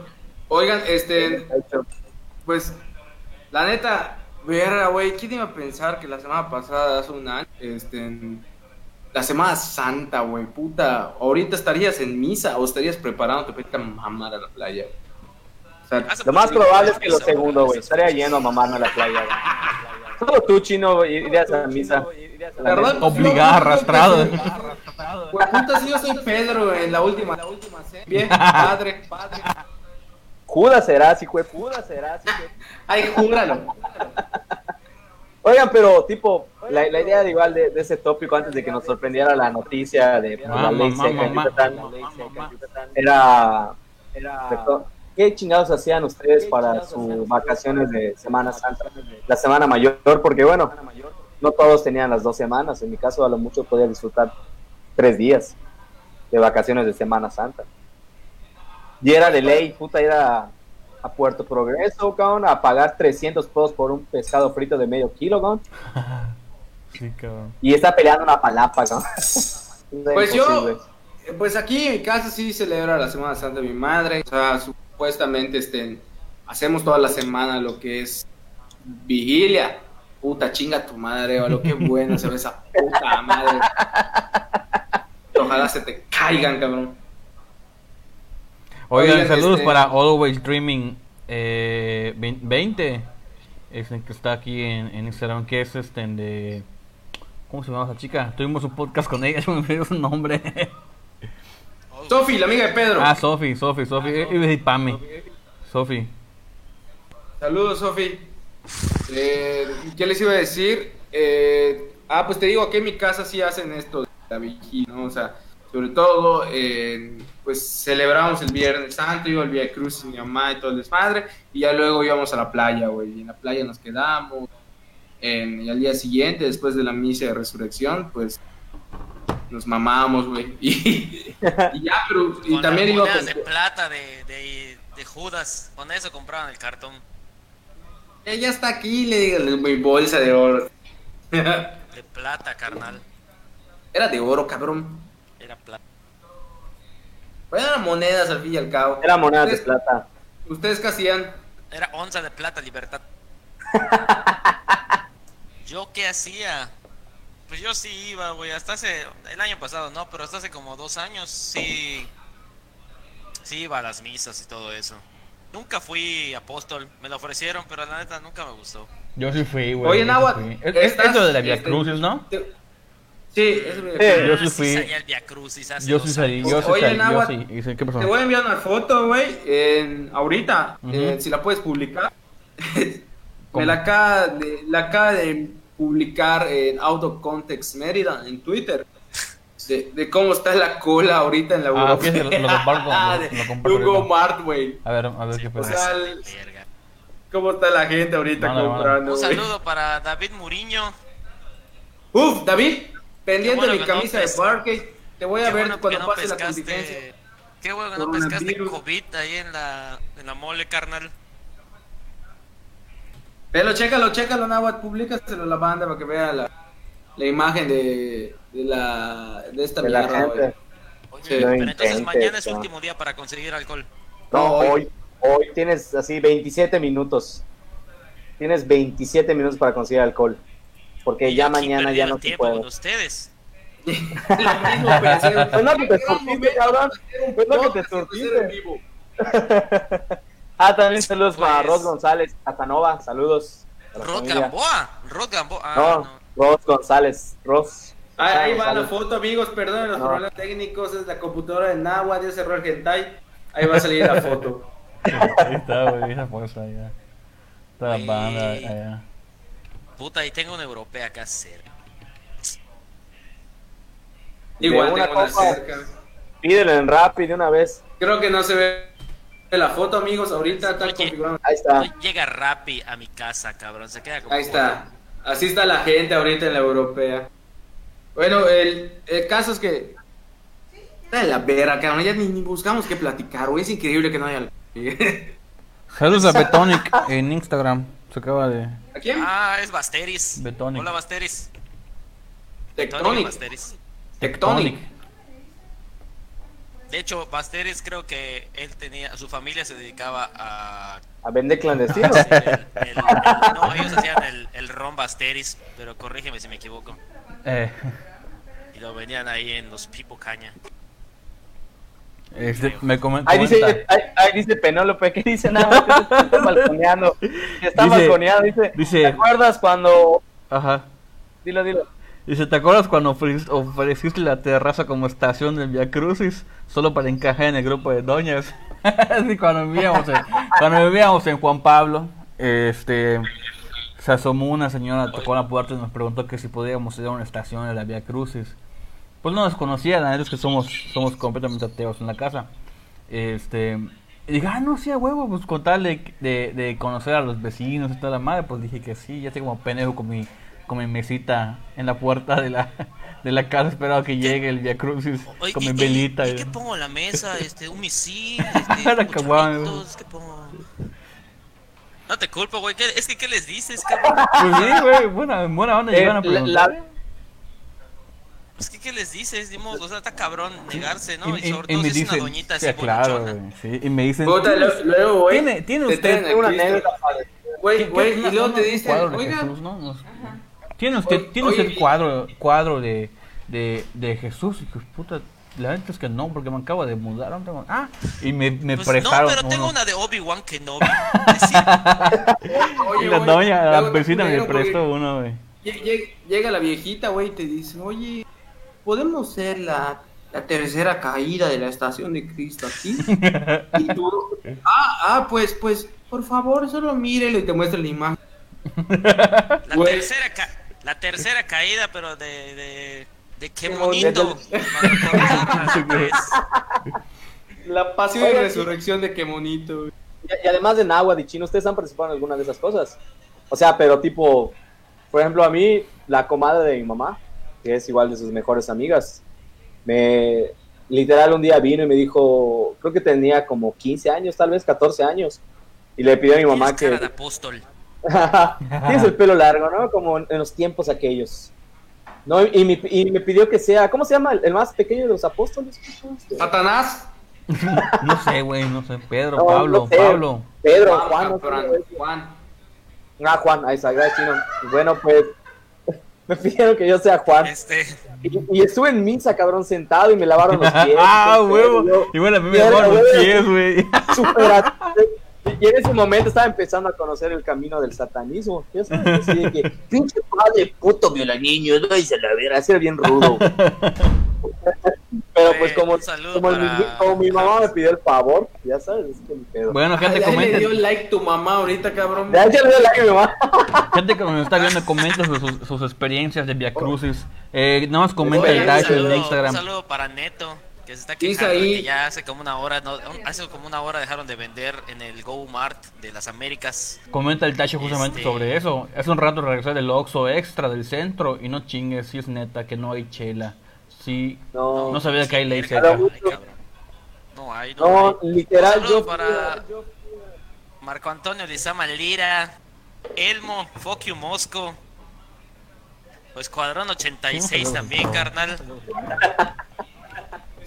Oigan, este, pues, la neta, verga, güey, ¿quién iba a pensar que la semana pasada, hace un año, este, la Semana Santa, güey, puta, ahorita estarías en misa o estarías preparándote para irte a mamar a la playa, güey? O sea,
Hace
Lo más probable es que lo segundo, güey. Estaría lleno a mamarme a la playa, güey. Solo tú, chino, irías a misa.
La verdad,
Obligado, arrastrado.
Pues puta, yo soy Pedro en la última. La última Bien, padre, padre.
Judas serás, hijo de Judas serás, hijo de-
Ay, júralo.
Oigan, pero tipo, la, la idea de igual de, de ese tópico antes de que nos sorprendiera la noticia de la ley seca en Yucatán,
mamá.
era, ¿qué chingados hacían ustedes para sus vacaciones de Semana Santa? La Semana Mayor, porque bueno, no todos tenían las dos semanas, en mi caso a lo mucho podía disfrutar tres días de vacaciones de Semana Santa. Y era de ley, puta, ir a, Puerto Progreso, cabrón, a pagar 300 pesos por un pescado frito de medio kilo, cabrón.
Sí, cabrón.
Y está peleando una palapa, cabrón.
Pues yo, pues aquí en mi casa sí celebra la Semana Santa de mi madre. O sea, supuestamente este, hacemos toda la semana lo que es vigilia. Puta chinga tu madre, o lo que bueno se ve esa puta madre. Ojalá se te caigan, cabrón.
Oigan,
Oigan,
saludos
este-
para Always Dreaming eh, 20, es el que está aquí en, en Instagram, que es este de... ¿Cómo se llama esa chica? Tuvimos un podcast con ella, me olvidó su nombre.
Sofi, la amiga de Pedro.
ah, Sofi, Sofi, Sofi, iba a decir Pami. Sofi.
Saludos, Sofi. Eh, ¿Qué les iba a decir? Eh, ah, pues te digo, aquí en mi casa sí hacen esto de la vigilia, ¿no? O sea, sobre todo, eh, pues celebramos el Viernes Santo, iba el Via Cruz mi mamá y todo el desmadre, y ya luego íbamos a la playa, güey, y en la playa nos quedamos. en- y al día siguiente, después de la misa de resurrección, pues nos mamamos, güey. Y, y ya, pero y
con
también iba con-
de plata de, de, de Judas. Con eso compraban el cartón.
Ella está aquí, le digo, mi bolsa de oro.
De plata, carnal.
Era de oro, cabrón.
Era plata.
Pues eran monedas al fin y al cabo.
Era moneda de
¿Ustedes,
plata.
¿Ustedes qué hacían?
Era onza de plata, libertad. ¿Yo qué hacía? Pues yo sí iba, güey. Hasta hace. El año pasado, no, pero hasta hace como dos años sí. Sí iba a las misas y todo eso. Nunca fui apóstol. Me lo ofrecieron, pero la neta nunca me gustó.
Yo sí fui, güey.
Oye,
fui. Es, lo de la Via
este,
Crucis, ¿no?
te- Sí, es
Eh,
Yo
Ah,
sí fui-
salía el Via Crucis hace
Yo sí salí, yo sí
Oye,
salí, yo
Nahuatl,
sí. Y dice, ¿Qué pasó?
Te voy a enviar una foto, güey, en- ahorita, eh, si la puedes publicar. Me la acaba de, la acaba de publicar en Out of Context Mérida, en Twitter. De, de cómo está la cola ahorita en la
Ah,
Europea.
ok, lo- lo comparto, lo- ahorita.
Go-Mart, güey.
A ver, a ver qué
O
pasa.
sea, el-. ¿Cómo está la gente ahorita comprando,
Un saludo para David Muriño.
Uf, David, pendiente
bueno
de mi
que no
camisa de Parque. Te voy a
Qué
ver
bueno
cuando
no
pase la
pescaste-
contingencia.
Qué bueno que no pescaste. COVID ahí en la, en la mole, carnal.
Pero chécalo, chécalo, Nahuatl, públicaselo a la banda para que vea la, la imagen de, de la de esta
De la
mierda,
gente.
güey.
Oye,
Sí.
pero entonces mañana es
no.
último día para conseguir alcohol.
No,
hoy,
hoy tienes así 27 minutos. Tienes 27 minutos para conseguir alcohol. Porque ya mañana ya no se puede.
con ustedes.
Pues no que te surtiste, cabrón. Pues no que te
Podcast
surtiste.
en vivo.
ah, también saludos
Pues-
para Ros González, Catanova, saludos.
Rod. Gamboa. Rod Gamboa. Ah,
No,
no.
Ros González, Ros.
Ahí, va la foto, amigos. Perdonen los
No.
problemas técnicos. Es la computadora de Nahuatl, ya cerró el hentai. Ahí va a salir la foto.
Ahí está, güey, esa fuerza allá. Está la
Güey.
banda allá.
Puta, ahí tengo una europea acá cerca.
Igual
una
tengo una cerca.
Pídelo en Rappi de una vez.
Creo que no se ve la foto, amigos. Ahorita está
Oye.
configurado.
Ahí está.
No llega Rappi a mi casa, cabrón. Se queda como.
Ahí está. Así está la gente ahorita en la europea. Bueno, el, el caso es que. Está de la vera, cabrón. Ya ni, ni buscamos qué platicar, güey. Es increíble que no haya.
Saludos a Betonic en Instagram. Se acaba de.
¿A quién?
Ah, es Basteris.
Betonic.
Hola, Basteris.
Tectonic.
Basteris.
Tectonic.
De hecho, Basteris creo que él tenía. Su familia se dedicaba a.
A vender clandestino.
sí, el- el- el- no, ellos hacían el, el ron Basteris. Pero corrígeme si me equivoco.
Eh,
Y lo venían ahí en los Pipo Caña.
Este, me comen-
Ahí dice,
comenta.
ahí, ahí dice Penélope, ¿qué dice nada? más que Está balconeando. Está
Dice-
balconeando, dice.
dice-
¿Te acuerdas cuando.?
Ajá.
Dilo, dilo.
Dice, ¿te acuerdas cuando ofreciste, ofreciste la terraza como estación del Via Crucis? Solo para encajar en el grupo de doñas. sí, cuando vivíamos en, cuando vivíamos en Juan Pablo, este, se asomó una señora, tocó la puerta y nos preguntó que si podíamos ir a una estación de la Via Crucis. Pues no nos conocía, la neta es que somos, somos completamente ateos en la casa. Este, y dije, ah, no, sí, a huevo, pues con tal de, de, de conocer a los vecinos y toda la madre, pues dije que sí, ya estoy como pendejo con mi, con mi mesita en la puerta de la, de la casa esperando que llegue el Via Crucis
Oye,
con
¿y-
mi
y-
velita.
¿Y,
y-
qué pongo en la mesa? Este, un misil, este, ¿qué pongo? No te culpo, güey. ¿qué- Es que, ¿qué les dices, cabrón?
Pues sí, güey, buena, buena onda,
Eh,
llegan a
la-
preguntar.
la-
Es que, ¿qué les dices? Dimos, o sea, está cabrón negarse, ¿no? Y,
Y- y-
sobre
y
todo
me
si es una
dicen,
doñita
sí,
así
claro,
bonachona.
güey, sí, y me dicen,
Puta,
¿tiene,
lo- luego, güey.
tiene, tiene
te
usted
una anécdota padre.
Güey,
¿Qué-
güey, y
no,
luego
no,
te dicen, oiga,
Jesús, ¿no? ¿Tiene usted,
Oye,
tiene usted
oye,
cuadro, cuadro de, de, de Jesús? Y que puta, la neta es que no, porque me acabo de mudar. no Ah, y me, me
Pues no,
prestaron
pero tengo
uno.
una de Obi-Wan. Es decir,
oye,
Y la doña, la vecina me prestó uno, güey.
lle- lle- Llega la viejita, güey, y te dice, oye, ¿podemos ser la, la tercera caída de la estación de Cristo aquí? y tú, ah, ah, pues, pues, por favor, solo mírelo y te muestra la imagen.
la
Güey.
tercera, ca- la tercera caída, pero de, de, de qué bonito. pues.
La pasión
Oye,
y resurrección de qué bonito.
Y, y además de Náhuatl y Chino, ¿ustedes han participado en alguna de esas cosas? O sea, pero tipo, por ejemplo, a mí, la comadre de mi mamá, que es igual de sus mejores amigas, me literal un día vino y me dijo, creo que tenía como 15 años, tal vez 14 años, y le pidió a mi mamá que...
cara de apóstol.
Tienes el pelo largo, ¿no? Como en los tiempos aquellos. No, y, me, y me pidió que sea, ¿cómo se llama? El, el más pequeño de los apóstoles.
Satanás.
No sé, güey, no sé. Pedro,
No,
Pablo,
no sé.
Pablo.
Pedro,
Juan,
Juan, no sé,
cabrón,
güey.
Juan.
Ah, Juan, ahí está, gracias, Chino. Bueno, pues me pidieron que yo sea Juan.
Este,
Y, y estuve en misa, cabrón, sentado y me lavaron los pies.
ah, huevo.
yo,
Y bueno, a mí me lavaron los pies, güey.
Y en ese momento estaba empezando a conocer el camino del satanismo. Ya sabes, así de que, pinche padre puto viola niño, no dice la vera, así era bien rudo. Pero pues como, como,
para-
como mi mamá me pidió el favor, ya sabes, es que mi pedo.
Bueno, gente,
Ay, ahí le dio
comenten.
like tu mamá ahorita, cabrón.
Ya, ya le doy like a mi mamá.
Gente que nos está viendo, comenten sus, sus experiencias de Via Crucis. Eh, nada más comenta el
un
dash en
saludo,
Instagram.
un saludo para Neto, que se está quejando de
ahí-
que ya hace como una hora, no, hace como una hora dejaron de vender en el Go Mart de las Américas.
Comenta el Tacho justamente
Este-
sobre eso. Hace un rato regresé del Oxxo Extra del centro y no chingues, si es neta que no hay chela. Sí,
No,
no sabía que hay ley seca.
No hay, no,
no,
hay.
literal,
Un saludo
yo.
para Marco Antonio Lizama Lira, Elmo, Fuck you Mosco, o Escuadrón 86 también, carnal.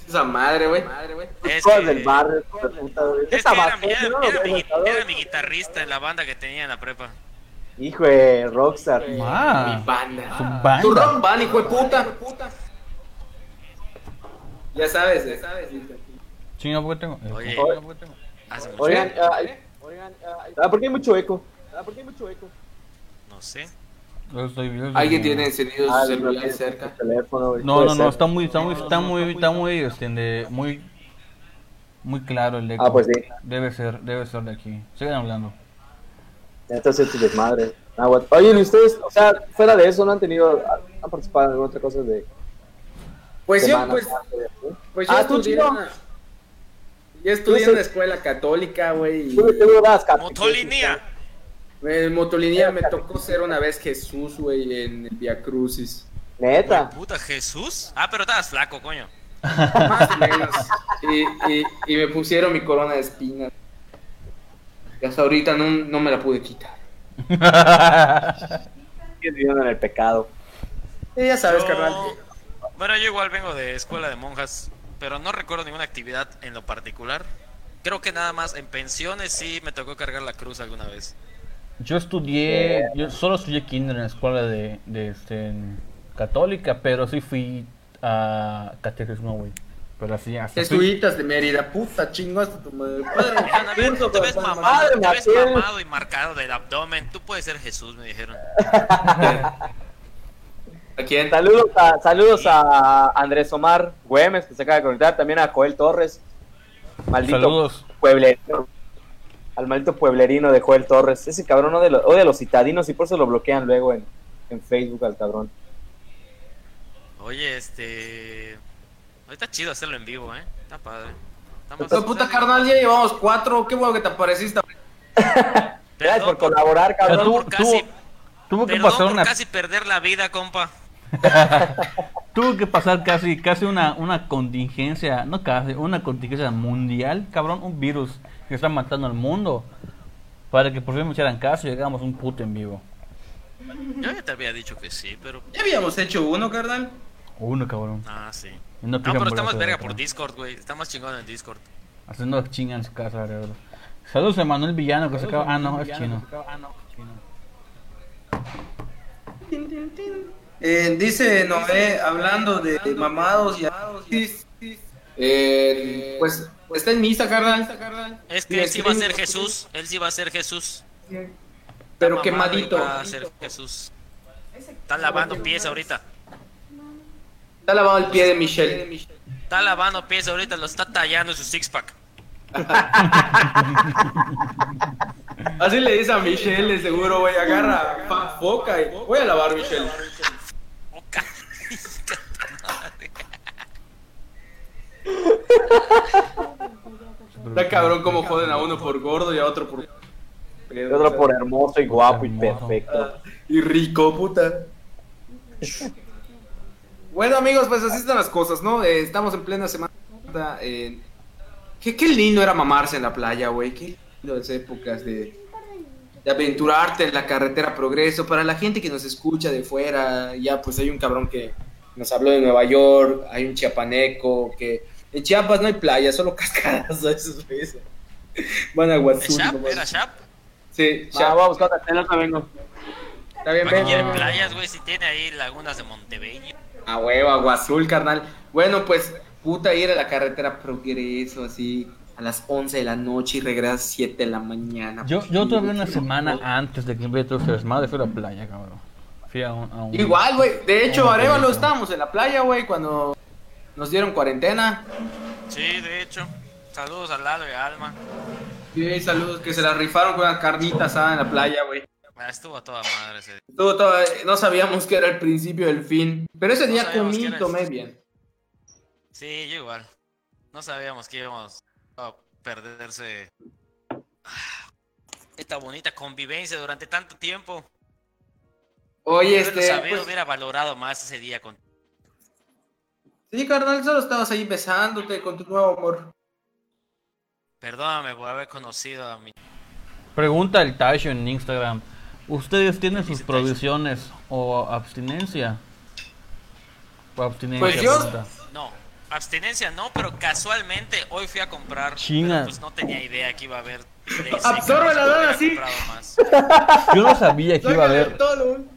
Esa madre, güey. Madre, güey.
Es que-
del barrio.
Es que era, era- era mi,
Güey,
era mi guitarrista en la banda que tenía en la prepa.
Hijo de Rockstar.
Mi banda.
su
Tu rock band, hijo de puta. Ya sabes, ya sabes.
Sí, no, porque tengo.
Oye.
Oigan, ah, oigan, ah, ¿por qué hay mucho eco? Ah, ¿por qué hay mucho eco?
no sé.
Alguien tiene encendido
Ah,
su
de
celular cerca.
No, no, no, está muy, está muy, está muy, está muy, este, muy, muy claro el eco.
Ah, pues sí.
Debe ser, debe ser de aquí. Sigan hablando.
Tu desmadre. Ah, bueno. Oye, ¿y ustedes, o sea, fuera de eso, no han tenido, han participado en alguna otra cosa de
Pues yo, pues, pues yo
Ah, tú,
estudié, una- yo estudié en una
sí.
escuela católica, güey.
Motolinía.
En motolinía me tocó ser una vez Jesús, güey, en el Via Crucis.
Neta.
Puta Jesús. Ah, pero estabas flaco, coño.
Más o menos. Y, y, y me pusieron mi corona de espinas. Y hasta ahorita no, no me la pude quitar.
Viviendo en el pecado.
Y ya sabes,
Yo-
carnal.
Bueno, yo igual vengo de escuela de monjas, pero no recuerdo ninguna actividad en lo particular. Creo que nada más en pensiones sí me tocó cargar la cruz alguna vez.
Yo estudié, yo solo estudié kinder en la escuela de, de este, en católica, pero sí fui a catecismo, güey. Pero así, así.
Jesuitas de Mérida, puta chingaste tu madre. Padre,
tú te ves mamado,
Madre,
te ves mamado y marcado del abdomen. Tú puedes ser Jesús, me dijeron.
¿A quién?
Saludos a, saludos a Andrés Omar Güemes, que se acaba de conectar, también a Joel Torres, maldito
Saludos.
pueblerino, al maldito pueblerino de Joel Torres. Ese cabrón odia, lo- odia a los citadinos y por eso lo bloquean luego en, en Facebook al cabrón.
Oye, este. Ahorita chido hacerlo en vivo, ¿eh? Está padre. Está
puta carnal, ya llevamos cuatro. Qué bueno que te apareciste.
Gracias por colaborar, cabrón.
por casi,
Tuvo que pasar
por
una
casi perder la vida, compa.
Tuvo que pasar casi, casi una, una contingencia, no casi, una contingencia mundial, cabrón, un virus que está matando al mundo. Para que por fin me hicieran caso y llegamos un puto en vivo.
Yo ya te había dicho que sí, pero.
Ya habíamos hecho uno, carnal.
Uno, cabrón.
Ah, sí.
No
No, pero estamos verga por Discord, güey. Estamos chingón en Discord.
Haciendo chinga en su casa, alrededor. Saludos a Manuel Villano que se acaba. Ah, no, es chino.
Eh, dice Noé, hablando de mamados y eh, pues está en misa, carnal.
Es que él sí va a ser Jesús. Él sí va a ser Jesús.
Pero quemadito.
Va a ser Jesús. Está lavando pies ahorita.
Está lavado el pie de Michelle.
Está lavando pies ahorita. Lo está tallando su six pack.
Así le dice a Michelle, de seguro, güey, agarra foca y voy a lavar, Michelle. Está cabrón como joden a uno por gordo y a otro por...
Y otro por hermoso y guapo y perfecto.
Y rico, puta. Bueno, amigos, pues así están las cosas, ¿no? Eh, estamos en plena semana. eh, qué, qué lindo era mamarse en la playa, güey. Qué lindo esas épocas de, de aventurarte en la carretera Progreso. Para la gente que nos escucha de fuera, ya pues hay un cabrón que nos habló de Nueva York, hay un chiapaneco, que en Chiapas no hay playa, solo cascadas. Esos. Van a
¿Es
Guazul.
Shap? ¿Era Shap?
Sí,
Ah,
Chiapas.
vamos, con la vengo.
Está bien,
¿Para qué
ven.
quiere playas, güey? Si tiene ahí lagunas de Montebello.
A huevo, agua azul, carnal. Bueno, pues, puta, ir a la carretera progreso, así, a las 11 de la noche y regresas 7 de la mañana.
Yo, yo todavía una semana
no.
antes de que empiece todo este desmadre fui a la playa, cabrón. Fui a un... a un-
Igual, güey. De hecho, Arevalo estábamos en la playa, güey, cuando nos dieron cuarentena.
Sí, de hecho. Saludos a Lalo y a Alma.
Sí, saludos, que se la rifaron con una carnita asada en la playa, güey.
Ah, Estuvo a toda madre ese día.
Todo, todo, no sabíamos que era el principio del fin. Pero ese
No
día comí y tomé bien.
Sí, yo igual. No sabíamos que íbamos a perderse ah, esta bonita convivencia durante tanto tiempo.
Oye, este.
sabido,
pues,
hubiera valorado más ese día con
sí, carnal, solo estabas ahí besándote con tu nuevo amor.
Perdóname por haber conocido a mi.
Pregunta el Tasho en Instagram. ¿Ustedes tienen sus provisiones o abstinencia? O abstinencia.
Pues yo-
pregunta.
No, abstinencia no, pero casualmente hoy fui a comprar.
Chinga.
pero Pues no tenía idea que iba a haber.
Absorbe la dona, sí.
comprado más.
Yo no sabía que iba a haber.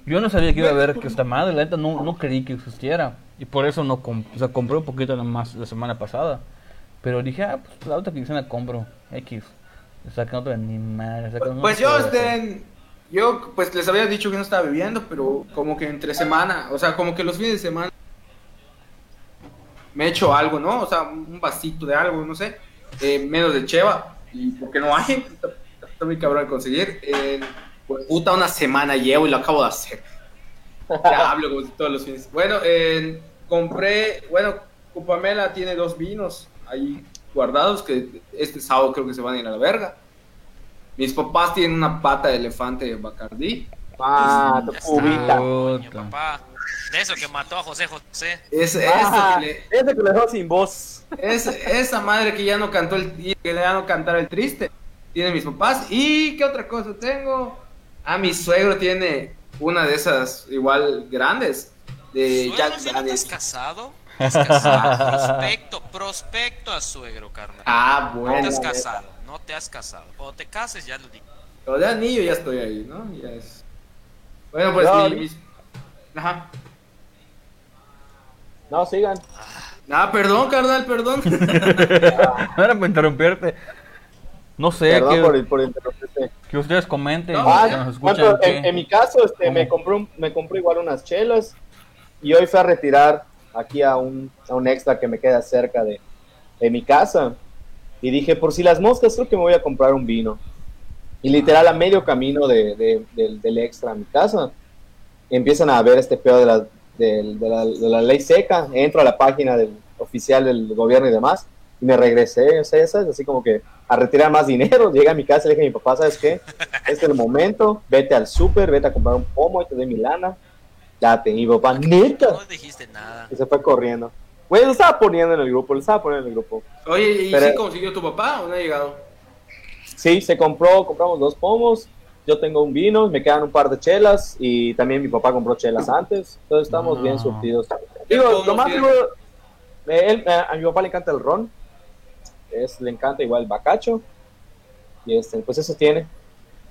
Yo no sabía que iba a haber que esta madre, la neta no, no creí que existiera. Y por eso no comp o sea, compré un poquito más la semana pasada. Pero dije, ah, pues la otra quincena compro X. O sea, que no te ni madre. o sea, que no
Pues
se
yo, este, yo, pues les había dicho que no estaba bebiendo, pero como que entre semana, o sea, como que los fines de semana me echo algo, ¿no? O sea, un vasito de algo, no sé, eh, menos de cheva, y porque no hay, está, está muy cabrón de conseguir. Eh, pues, puta, una semana llevo y lo acabo de hacer. Ya hablo como si todos los fines. Bueno, eh, compré, bueno, Cupamela tiene dos vinos ahí guardados que este sábado creo que se van a ir a la verga. Mis papás tienen una pata de elefante de Bacardí.
Ah, tu cubita.
papá. De eso que mató a José José.
Es,
Ah,
ese que le-
ese que lo dejó sin voz.
es- esa madre que ya no cantó el que ya no cantara el triste. Tiene mis papás. ¿Y qué otra cosa tengo? Ah, mi suegro tiene una de esas igual grandes. De Jack
¿sí no
Daniels.
estás casado? ¿Estás casado? Prospecto, prospecto a suegro, carnal.
Ah,
no
bueno.
te has casado, no te has casado. Cuando te cases ya lo digo.
Pero de anillo ya estoy ahí, ¿no? Ya es. Bueno, pues
No,
mi-
ni-
mis- Ajá.
No, sigan.
Ah, perdón, carnal, perdón.
no era para interrumpirte. No sé,
Perdón
que,
por, por interrumpirte.
que ustedes comenten.
No,
que
Ah, bueno, en, mi caso, este,
¿Cómo?
me compré, un- me compré igual unas chelas y hoy fui a retirar aquí a un, a un extra que me queda cerca de, de mi casa. Y dije, por si las moscas, creo que me voy a comprar un vino. Y literal, a medio camino de, de- del, del extra a mi casa, empiezan a ver este pedo de la, del- de, la, de la ley seca. Entro a la página del oficial del gobierno y demás, y me regresé, o sea, ya sabes, así como que a retirar más dinero. Llegué a mi casa y le dije a mi papá, ¿sabes qué? Este es el momento, vete al súper, vete a comprar un pomo y te doy mi lana. Date, y mi papá, neta.
No dijiste nada.
Y se fue corriendo. Güey, lo estaba poniendo en el grupo, lo estaba poniendo en el grupo.
Oye, ¿y
Pero-
si consiguió tu papá o no ha llegado?
Sí, se compró, compramos dos pomos. Yo tengo un vino, me quedan un par de chelas y también mi papá compró chelas antes. Entonces estamos
No.
bien surtidos.
¿Qué
Digo, lo más eh, él- eh, a mi papá le encanta el ron. Es, le encanta igual el bacacho. Y este, pues eso tiene.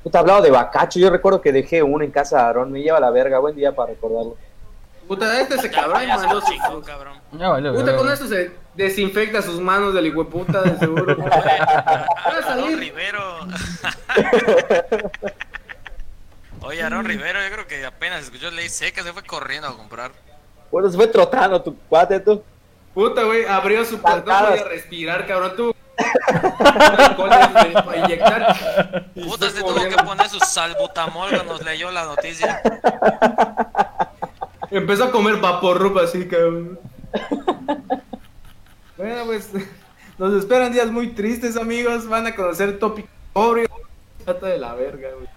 Puta, hablado de bacacho, yo recuerdo que dejé uno en casa de Aarón, me lleva la verga, buen día para recordarlo.
Puta, este se cabrón,
Ya
mandó
cabrón.
Ya vale,
Puta, con eso se desinfecta sus manos del hijueputa, de seguro. Va a
Aaron
salir.
Rivero. Oye, Aaron Rivero, yo creo que apenas escuchó ley seca, se fue corriendo a comprar.
Bueno, se fue trotando tu cuate, tú.
Puta, güey, abrió su puerta, no podía respirar, cabrón. Para inyectar. Y
Puta, se tuvo que poner su salbutamol cuando nos leyó la noticia.
Empezó a comer vaporrup así, cabrón. bueno, pues nos esperan días muy tristes, amigos. Van a conocer tópico sobrio. Trata de la verga, güey.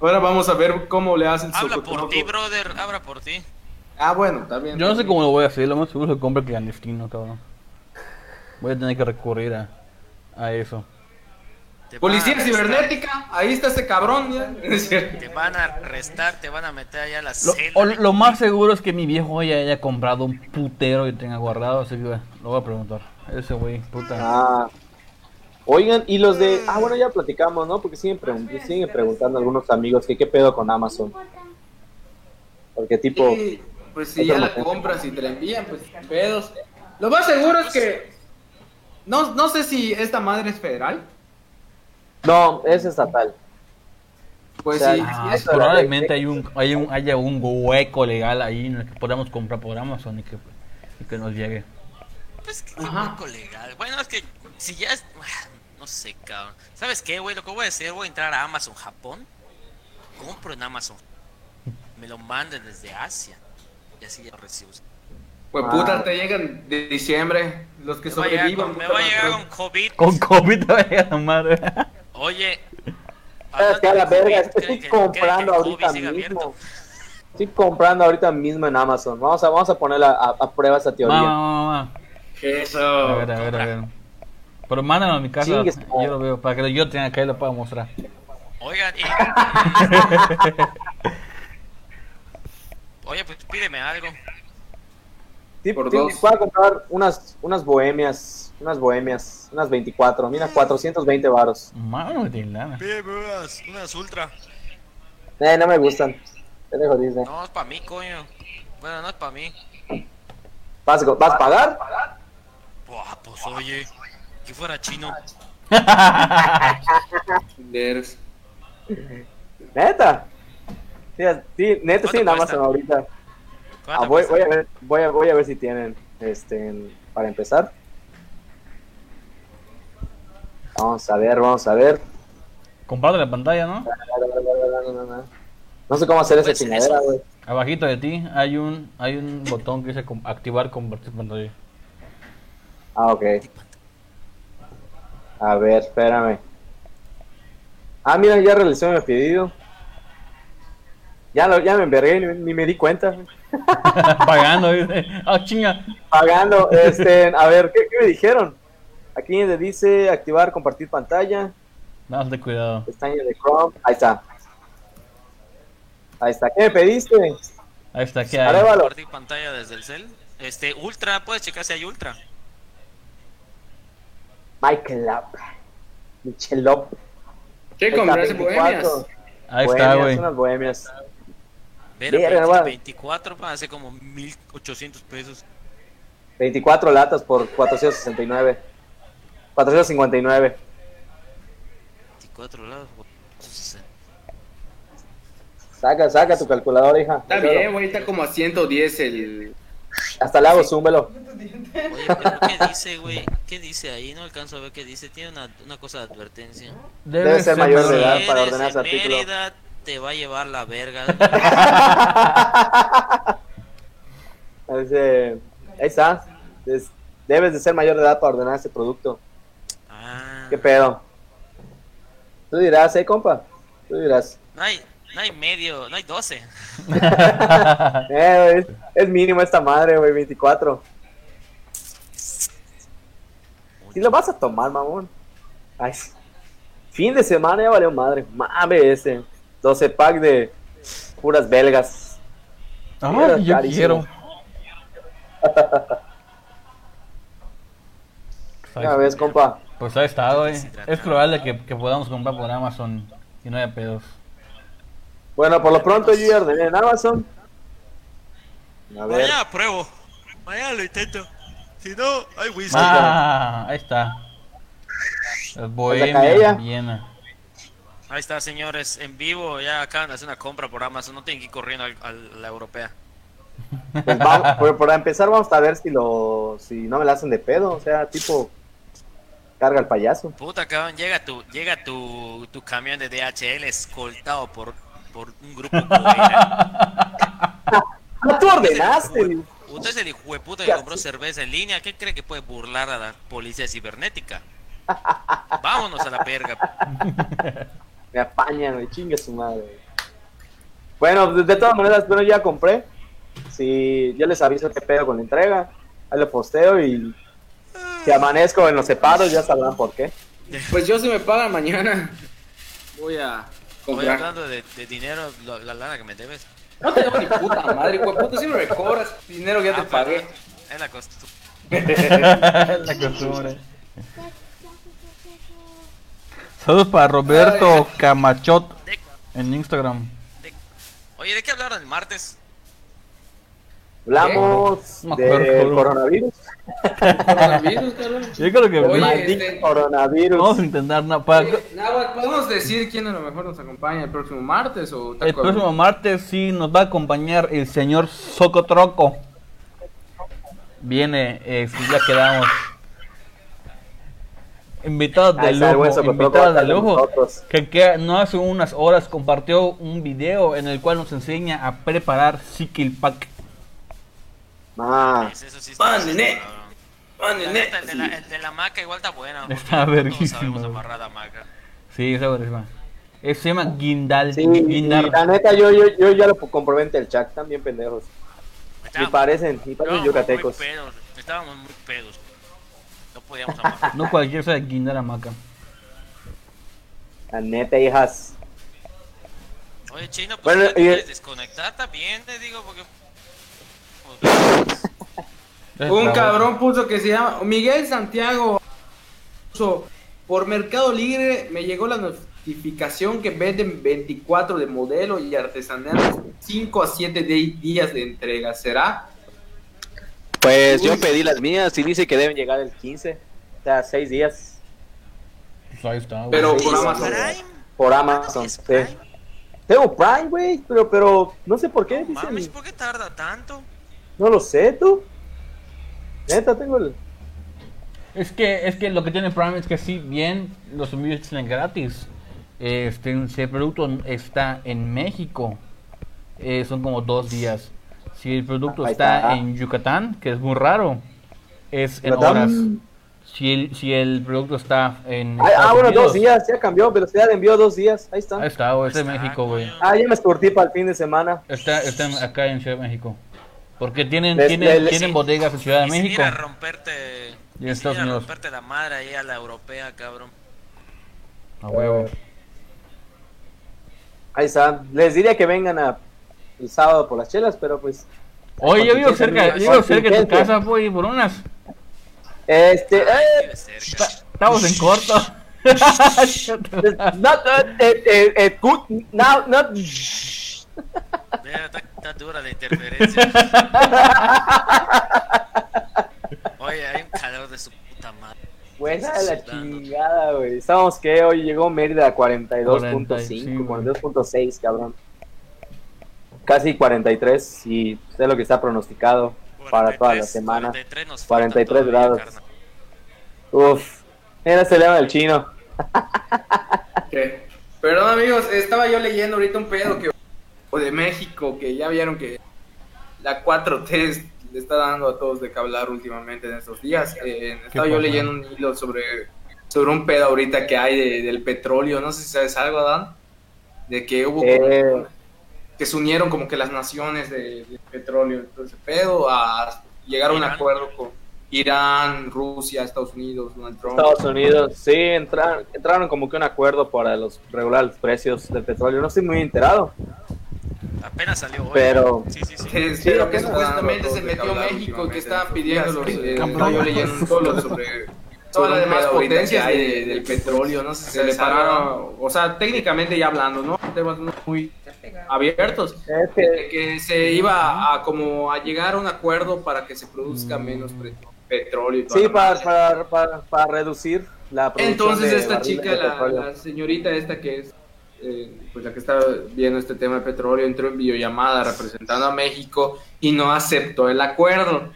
Ahora vamos a ver cómo le hacen su
Habla por ti, brother, habla por ti.
Ah, bueno, también.
Yo no sé cómo lo voy a hacer, lo más seguro es que compre clandestino, cabrón. Voy a tener que recurrir a, a eso.
Te
Policía cibernética, ahí está ese cabrón, ya.
Te van a arrestar, te van a meter allá a la
Lo,
celda.
o lo más seguro es que mi viejo ya haya comprado un putero y tenga guardado, así que lo voy a preguntar. Ese güey, puta.
Ah. Oigan, y los de. Ah, bueno, ya platicamos, ¿no? Porque siguen, pregun- siguen preguntando algunos amigos que qué pedo con Amazon. Porque, tipo.
Sí, pues si ya la compras y te la envían, pues pedos. Lo más seguro es que. No, no sé si esta madre es federal.
No, es estatal.
Pues
O sea,
sí,
Ah,
es-
probablemente hay un, hay un, haya un hueco legal ahí en el que podamos comprar por Amazon y que, y que nos llegue.
Pues que hueco legal. Bueno, es que si ya es. ah, No sé, cabrón. ¿Sabes qué, güey? Lo que voy a hacer, voy a entrar a Amazon Japón. Compro en Amazon. Me lo manden desde Asia. Y así ya lo recibo.
Pues puta, te llegan de diciembre. Los que
Me va a llegar
sobrevivan.
con, me va a llegar con COVID.
Con COVID vaya la madre.
Oye.
¿Sabes qué? A la
hablando de
verga,
COVID,
estoy
¿creen que-
comprando
que
ahorita mismo.
abierto?
Estoy comprando ahorita mismo en Amazon. Vamos a, vamos a poner a, a- a prueba esa teoría.
Mamá,
Eso.
A ver, a ver, a ver. Pero mándalo a mi casa,
Chingues,
yo lo veo, para que yo tenga que lo pueda mostrar.
Oigan, y... Oye, pues pídeme algo.
Sí,
Por
sí,
dos.
voy a comprar unas, unas bohemias. Unas bohemias. Unas 24. Mira, 420 varos.
Mano, no tiene lana.
Unas, unas ultra.
Eh, no me gustan. Te dejo Disney.
No, es para mí, coño. Bueno, no es para mí.
¿Vas, ¿Vas a pagar?
Buah, pues oye. Que fuera chino.
Neta. Sí, sí, neta sí
¿Cuánto
en
cuesta?
Amazon ahorita.
¿Cuánto
Ah, voy, voy a ver, voy a, voy a ver si tienen, este, para empezar. Vamos a ver, vamos a ver.
Comparte la pantalla, ¿no?
No sé cómo hacer esa
Pues,
chingadera, güey.
Abajito de ti hay un hay un botón que dice activar compartir pantalla.
Ah, ok. A ver, espérame. Ah, mira, ya realicé mi pedido. Ya, lo, ya me envergué, ni, ni me di cuenta.
Pagando, dice. Ah, chinga.
Pagando, este, a ver, ¿qué, qué me dijeron? Aquí donde dice activar, compartir pantalla,
más de cuidado.
pestaña de Chrome, ahí está. Ahí está, ¿qué me pediste?
Ahí está, ¿qué hay?
Arévalo.
Compartir pantalla desde el cel. Este, ultra, puedes checar si hay ultra.
Michael Up. Michelop.
¿Qué compraste, bohemias?
Ahí está, güey.
Unas bohemias.
Pero
Verga,
20,
va.
24 para hacer como 1800 pesos.
24 latas por 469. 459.
24 lados.
Saca, saca tu calculadora, hija.
Está bien, güey, está como a 110 el...
Hasta le hago zúmbelo.
Oye, pero ¿qué dice, güey? ¿Qué dice ahí? No alcanzo a ver qué dice. Tiene una, una cosa de advertencia.
Debe ser mayor de edad para ordenar ese artículo.
Mérida, te va a llevar la verga.
Ese- ahí está. Es- debes de ser mayor de edad para ordenar ese producto.
Ah,
¿Qué pedo? Tú dirás, eh, compa. Tú dirás.
no hay, no hay medio, no hay 12.
Eh, es, es mínimo esta madre, güey, 24. Si lo vas a tomar, mamón. Ay, fin de semana ya valió madre. Mame ese. 12 pack de puras belgas.
Ay, yo
Carísimo.
quiero.
Una vez, compa.
Pues está, güey.
Deshidratado.
Es probable que, que podamos comprar por Amazon y no haya pedos.
Bueno, por lo pronto yo ya ordené en Amazon. A ver.
Mañana pruebo. Mañana lo intento. Si no, hay whisky.
Ah, ahí está. Bohemia. Viena.
Ahí está, señores, en vivo. Ya acaban de hacer una compra por Amazon. No tienen que ir corriendo al- a la europea.
Pues vamos, por, por empezar vamos a ver si lo si no me la hacen de pedo, o sea, tipo carga el payaso.
Puta, cabrón, llega tu, llega tu, tu camión de DHL escoltado por, por un grupo.
¡No tú ordenaste!
Usted es el hijo de puta que compró cerveza en línea. ¿Qué cree que puede burlar a la policía cibernética? Vámonos a la verga.
Me apañan, me chingue su madre. Bueno, de, todas maneras, bueno, ya compré. Si yo les aviso qué pedo con la entrega, ahí lo posteo y si amanezco en los separos ya sabrán por qué.
Pues yo si me pagan mañana, voy a comprar.
hablando de, de dinero, lo- la lana que me debes.
No te debo ni puta madre, güey, puta, siempre me cobras dinero que ya te
Ah,
pagué.
perdón. Es la costumbre.
la costumbre. Saludos para Roberto Camachot en Instagram.
Oye, ¿de qué hablaron el martes?
Hablamos
No
del coronavirus.
Coronavirus, cabrón.
Yo creo que
Oye,
Maldito
este-
coronavirus.
vamos a intentar nada. Para,
Oye, Nahuatl, ¿podemos decir quién a lo mejor nos acompaña el próximo martes o
el próximo martes sí nos va a acompañar el señor Socotroco. Viene, eh, si ya quedamos. Invitados de lujo, invitados de lujo. Que, que no hace unas horas compartió un video en el cual nos enseña a preparar Sikilpak.
Ah,
Pues eso sí está
Ah, nene. Ah, nene.
neta, el de la, el de la maca igual está buena. porque
Está verguísima,
sabemos amarrar la maca.
Sí, esa buenísima. Eh, Se llama Guindal.
sí, y
Guindar.
la neta yo, yo, yo ya lo comprobé en el chat, están bien pendejos.
Estábamos-
parecen, ni parecen yucatecos.
muy pedos, estábamos muy pedos. No podíamos amarrar.
No cualquiera sabe Guindar Hamaca.
La neta, hijas.
Oye, Chino, pues
Bueno,
te
y-
quieres desconectar también, te digo, porque...
Un cabrón puso que se llama Miguel Santiago. Puso, por Mercado Libre me llegó la notificación que venden 24 de modelo y artesanales 5 a 7 de- días de entrega. ¿Será?
Pues
yo
yo pedí las mías y dice que deben llegar el 15. O sea, 6 días
Pues está.
Pero por Amazon.
Prime,
por Amazon. Tengo Prime, güey, pero, pero no sé por qué.
No
dicen-
mames, ¿por qué tarda tanto?
No lo sé, tú. Neta, tengo el.
Es que, es que lo que tiene Prime es que si bien los envíos salen gratis, este, si el producto está en México, eh, son como dos días. Si el producto está,
está.
en Yucatán, que es muy raro, es en
Yucatán.
horas. Si el, si el producto está en
Ah, ah, bueno,
Unidos,
dos días, ya cambió. Velocidad de envío, dos días. Ahí está.
Ahí está, güey, es de México, güey.
Ah, ya me escurtí para el fin de semana.
Está, está en- acá en Ciudad de México. Porque tienen,
Les-
tienen,
les-
tienen
sí.
bodegas en Ciudad de México.
ir a romperte...
Y en Estados
ir a
Unidos.
romperte la madre ahí a la europea, cabrón.
A huevo.
Ahí está. Les diría que vengan a el sábado por las chelas, pero pues.
Oye, yo vivo cerca, yo vivo cerca de tu casa, voy por unas.
Este, eh,
Vive cerca.
Estamos en corto.
not, eh, eh, eh, good, now, not.
Mira, está, está dura la interferencia. Oye, hay un calor de su puta madre.
Buena la
Sudando.
chingada, güey. Estábamos que hoy llegó Mérida a 42.5,
40, sí, güey.
42.6, cabrón. Casi 43 y es lo que está pronosticado para toda la
43,
semana.
43, nos
43
falta todavía,
grados. Uf, era el chino.
¿Qué? Perdón amigos, estaba yo leyendo ahorita un pedo que o de México que ya vieron que la 4T es- le está dando a todos de que hablar últimamente en estos días. Eh, estaba yo leyendo un hilo sobre, sobre un pedo ahorita que hay de- del petróleo, no sé si sabes algo, Dan, de que hubo como-
Eh.
que se unieron como que las naciones de, de petróleo, ese pedo, a llegar a un acuerdo con Irán, Rusia, Estados Unidos, Donald Trump.
Estados Unidos, sí, entraron, entraron como que un acuerdo para los regular los precios del petróleo. No estoy muy enterado,
Apenas salió hoy.
pero
Sí, sí, sí.
Que,
Sí,
pero que supuestamente se metió México y que estaban pidiendo
en
los, eh, yo leyendo un solo sobre todas las demás potencias de- del petróleo, no sé si se le pararon, o sea, técnicamente ya hablando, ¿no? Temas muy abiertos, de que se iba a como a llegar a un acuerdo para que se produzca menos pre- petróleo
sí, para, para, para, para reducir la producción
Entonces
de
esta chica,
de
la, la señorita esta que es eh, pues la que está viendo este tema de petróleo, entró en videollamada representando a México y no aceptó el acuerdo.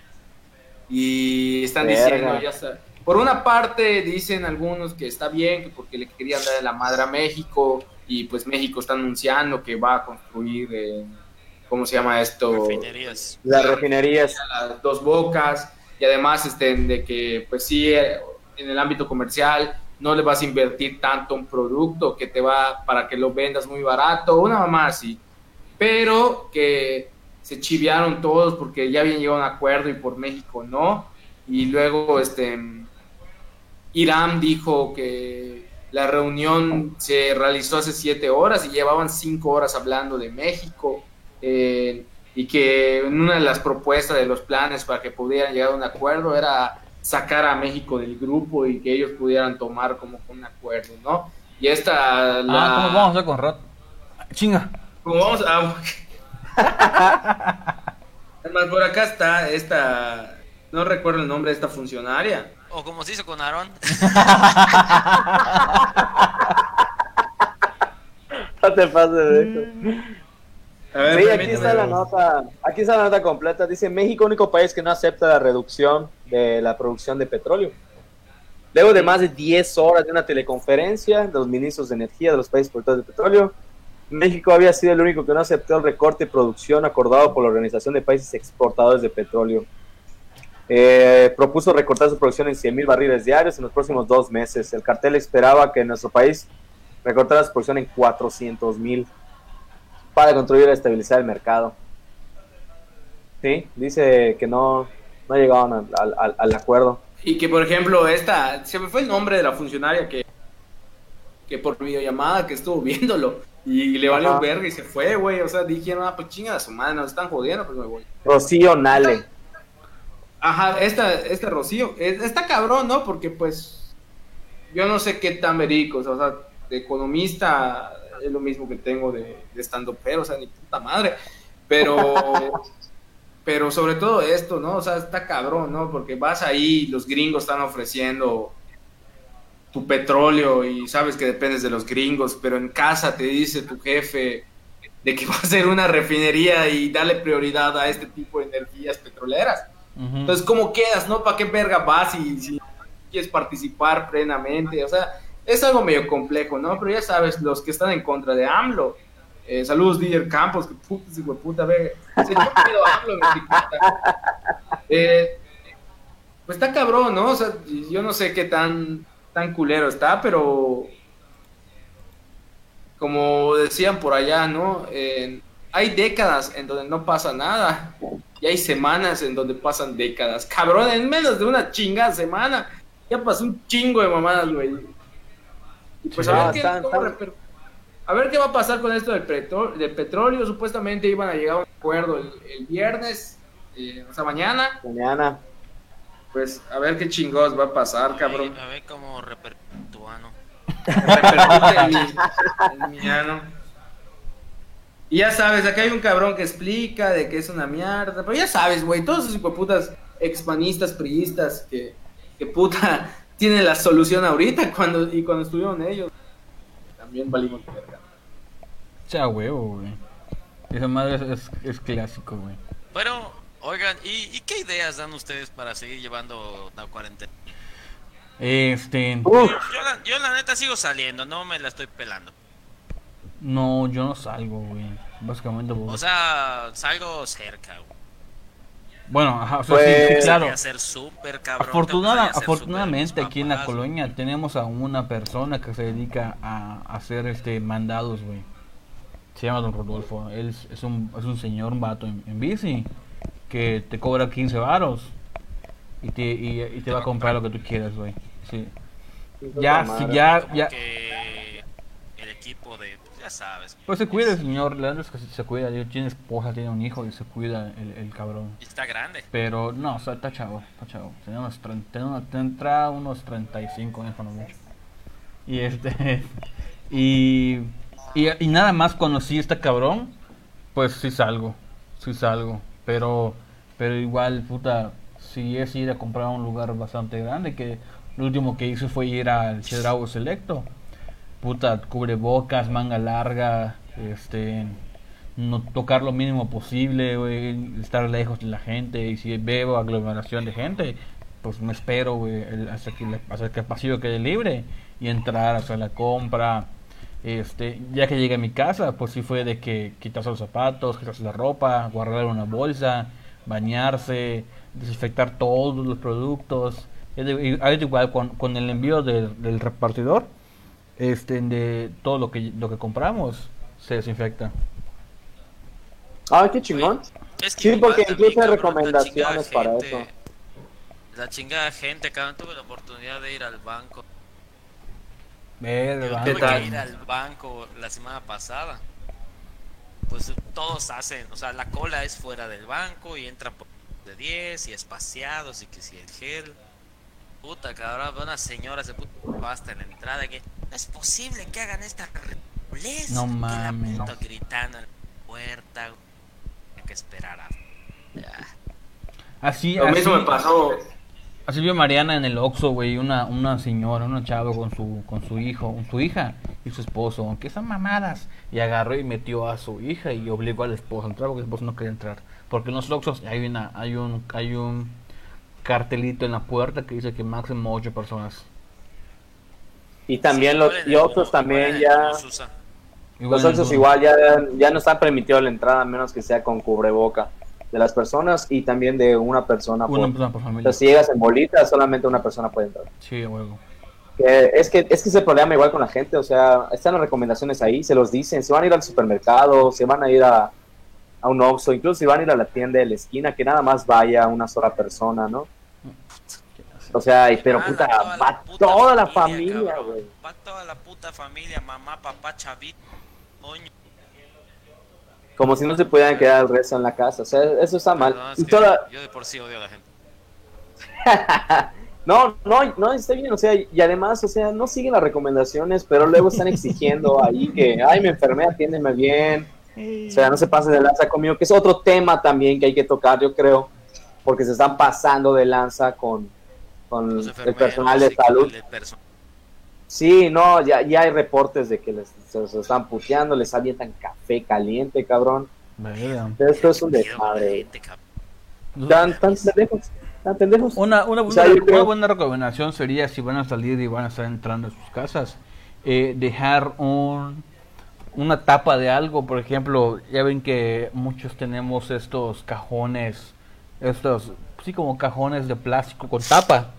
Y están
Verga.
diciendo, ya está. Por una parte dicen algunos que está bien, que porque le querían dar la madre a México y pues México está anunciando que va a construir, eh, ¿cómo se llama esto?
Refinerías.
Las refinerías.
las dos bocas y además este, de que pues sí eh, en el ámbito comercial no le vas a invertir tanto un producto que te va para que lo vendas muy barato, una mamá así, pero que se chiviaron todos porque ya habían llegado a un acuerdo y por México no, y luego este Irán dijo que la reunión se realizó hace siete horas y llevaban cinco horas hablando de México. eh, y que una de las propuestas de los planes para que pudieran llegar a un acuerdo era sacar a México del grupo y que ellos pudieran tomar como un acuerdo, ¿no? Y esta, la...
Ah, ¿cómo vamos a hacer con Rot? Chinga.
¿Cómo vamos a... Además, por acá está esta... No recuerdo el nombre de esta funcionaria.
O como se hizo con Aarón.
No te pases de eso.
Ver,
Sí, aquí está la nota, aquí está la nota completa. Dice México, único país que no acepta la reducción de la producción de petróleo. Luego de más de 10 horas de una teleconferencia de los ministros de energía de los países productores de petróleo, México había sido el único que no aceptó el recorte de producción acordado por la Organización de Países Exportadores de Petróleo. Eh, propuso recortar su producción en 100 mil barriles diarios en los próximos dos meses. El cartel esperaba que nuestro país recortara su producción en 400 mil para contribuir a estabilizar el mercado. Sí, dice que no, no llegaron al, al- acuerdo.
Y que, por ejemplo, esta, se me fue el nombre de la funcionaria que, que por videollamada que estuvo viéndolo y le valió verga y se fue, güey. O sea, dijeron, ah, pues chinga a su madre, nos están jodiendo, pues me voy.
Rocío Nale.
Ajá, esta, este Rocío, es- está cabrón, ¿no? Porque pues yo no sé qué tan verídico, o sea, de economista es lo mismo que tengo de, de estando pero, o sea, ni puta madre. Pero, pero sobre todo esto, ¿no? O sea, está cabrón, ¿no? Porque vas ahí, los gringos están ofreciendo tu petróleo y sabes que dependes de los gringos, pero en casa te dice tu jefe de que va a ser una refinería y darle prioridad a este tipo de energías petroleras.
Ujú.
Entonces, ¿cómo quedas, no? ¿Para qué verga vas si, si quieres participar plenamente? O sea, es algo medio complejo, ¿no? Pero ya sabes, los que están en contra de AMLO. eh, saludos, Díger Campos, que puta, ese hijo de puta, ve. Se a AMLO, etiqueta. Eh, pues está cabrón, ¿no? O sea, yo no sé qué tan, tan culero está, pero como decían por allá, ¿no? Hay décadas en donde no pasa nada y hay semanas en donde pasan décadas. Cabrón, en menos de una chingada semana ya pasó un chingo de mamadas, güey. Y pues
Sí.
a, ver qué, a ver qué va a pasar con esto del, petro- del petróleo. Supuestamente iban a llegar a un acuerdo el, el viernes, eh, o sea, mañana.
Mañana.
Pues a ver qué chingados va a pasar, cabrón.
A ver cómo repercutuano.
repercute en mi, en mi ano. Y ya sabes, acá hay un cabrón que explica de que es una mierda. Pero ya sabes, güey, todos esos hijueputas expanistas, priistas, que, que puta, tienen la solución ahorita cuando, y cuando estuvieron ellos. También valimos verga.
Cha huevo, güey. Esa madre es, es, es clásico, güey.
Bueno, oigan, ¿y, ¿y qué ideas dan ustedes para seguir llevando la cuarentena?
Este.
Yo la, yo la neta sigo saliendo, no me la estoy pelando.
No, yo no salgo, güey. Básicamente, güey.
O sea, salgo cerca, güey.
Bueno, ajá, o sea,
Pues-
sí, sí,
Voy
claro.
cabrón.
Afortunada, afortunadamente aquí en la colonia tenemos a una persona que se dedica a hacer este mandados, güey. Se llama Don Rodolfo. Él es, es un, es un señor, un vato en, en bici que te cobra 15 varos y te, y, y te va a comprar lo que tú quieras, güey. Sí. Ya,
madre.
ya, ya.
que el equipo de, pues, ya sabes.
Pues se cuida el señor, verdad es que se cuida. Tiene esposa, tiene un hijo y se cuida el, el cabrón.
Y Está grande.
Pero no, o sea, está chavo, está chavo. Tenía unos, tendrá unos 35 años cuando mucho. Y este. Y, y. y nada más conocí este cabrón. Pues sí salgo. Sí salgo. Pero. Pero igual, puta. Si es ir a comprar a un lugar bastante grande. Que lo último que hice fue ir al Chedraui Selecto. Puta, cubrebocas, manga larga. Este no tocar lo mínimo posible, güey, estar lejos de la gente y si veo aglomeración de gente, pues me espero, güey, hasta que hasta que el pasillo quede libre y entrar a hacer la compra. Este, ya que llegué a mi casa, pues sí fue de que quitarse los zapatos, quitarse la ropa, guardar una bolsa, bañarse, desinfectar todos los productos. Es igual con, con el envío del repartidor, este, de todo lo que lo que compramos se desinfecta.
Ah, qué chingón.
Es que
Sí, porque incluso hay recomendaciones
chingada
para
gente-
eso.
La chingada gente, cabrón, tuve la oportunidad de ir al banco. Yo
banco.
¿Qué
tuve
tal?
que ir al banco la semana pasada. Pues todos hacen, o sea, la cola es fuera del banco y entran por de 10 y espaciados y que si el gel. Puta, cabrón, veo una señora se puta basta en la entrada que no es posible que hagan esta ridiculez",
No mames.
gritando en la puerta. Hay que esperar a.
Así,
Lo
así,
mismo me pasó.
así vio Mariana en el Oxxo, güey, una, una señora, una chava con su, con su hijo, su hija y su esposo, aunque son mamadas, y agarró y metió a su hija y obligó al esposo a entrar porque el esposo no quería entrar. Porque en los Oxxos hay una, hay un, hay un cartelito en la puerta que dice que máximo ocho personas.
Y también
Sí,
los y
igual
también
el
ya los
Duna.
igual ya ya no están permitido la entrada a menos que sea con cubreboca de las personas y también de una persona por,
Una persona por familia.
sea, si llegas en bolita solamente una persona puede entrar.
Sí, huevo.
Que es que es que ese problema igual con la gente, o sea, están las recomendaciones ahí, se los dicen, se van a ir al supermercado, se van a ir a, a un Oxxo, incluso si van a ir a la tienda de la esquina, que nada más vaya una sola persona, ¿no? O sea, y- pero
Ah,
puta,
toda la
va
puta
toda la familia, güey.
Va toda la puta familia, mamá, papá, chavito, coño.
Como si no se pudieran quedar el resto en la casa, o sea, eso está mal.
Perdón, es
Y
que
toda,
Yo de por sí odio a la gente.
No, no, no, está bien, o sea, y además, o sea, no siguen las recomendaciones, pero luego están exigiendo ahí que, ay, me enfermé, atiéndeme bien, o sea, no se pasen de lanza conmigo, que es otro tema también que hay que tocar, yo creo, porque se están pasando de lanza con, con el personal de salud.
perso-
Sí, no, ya, ya hay reportes de que les, se, se están puteando, les avientan café caliente, cabrón. Esto es un desmadre. Tan, tan pendejos, tan pendejos.
Una, una,
O sea,
una-
yo creo-
una buena recomendación sería si van a salir y van a estar entrando a sus casas, eh, dejar un, una tapa de algo, por ejemplo, ya ven que muchos tenemos estos cajones, estos, sí, como cajones de plástico con tapa,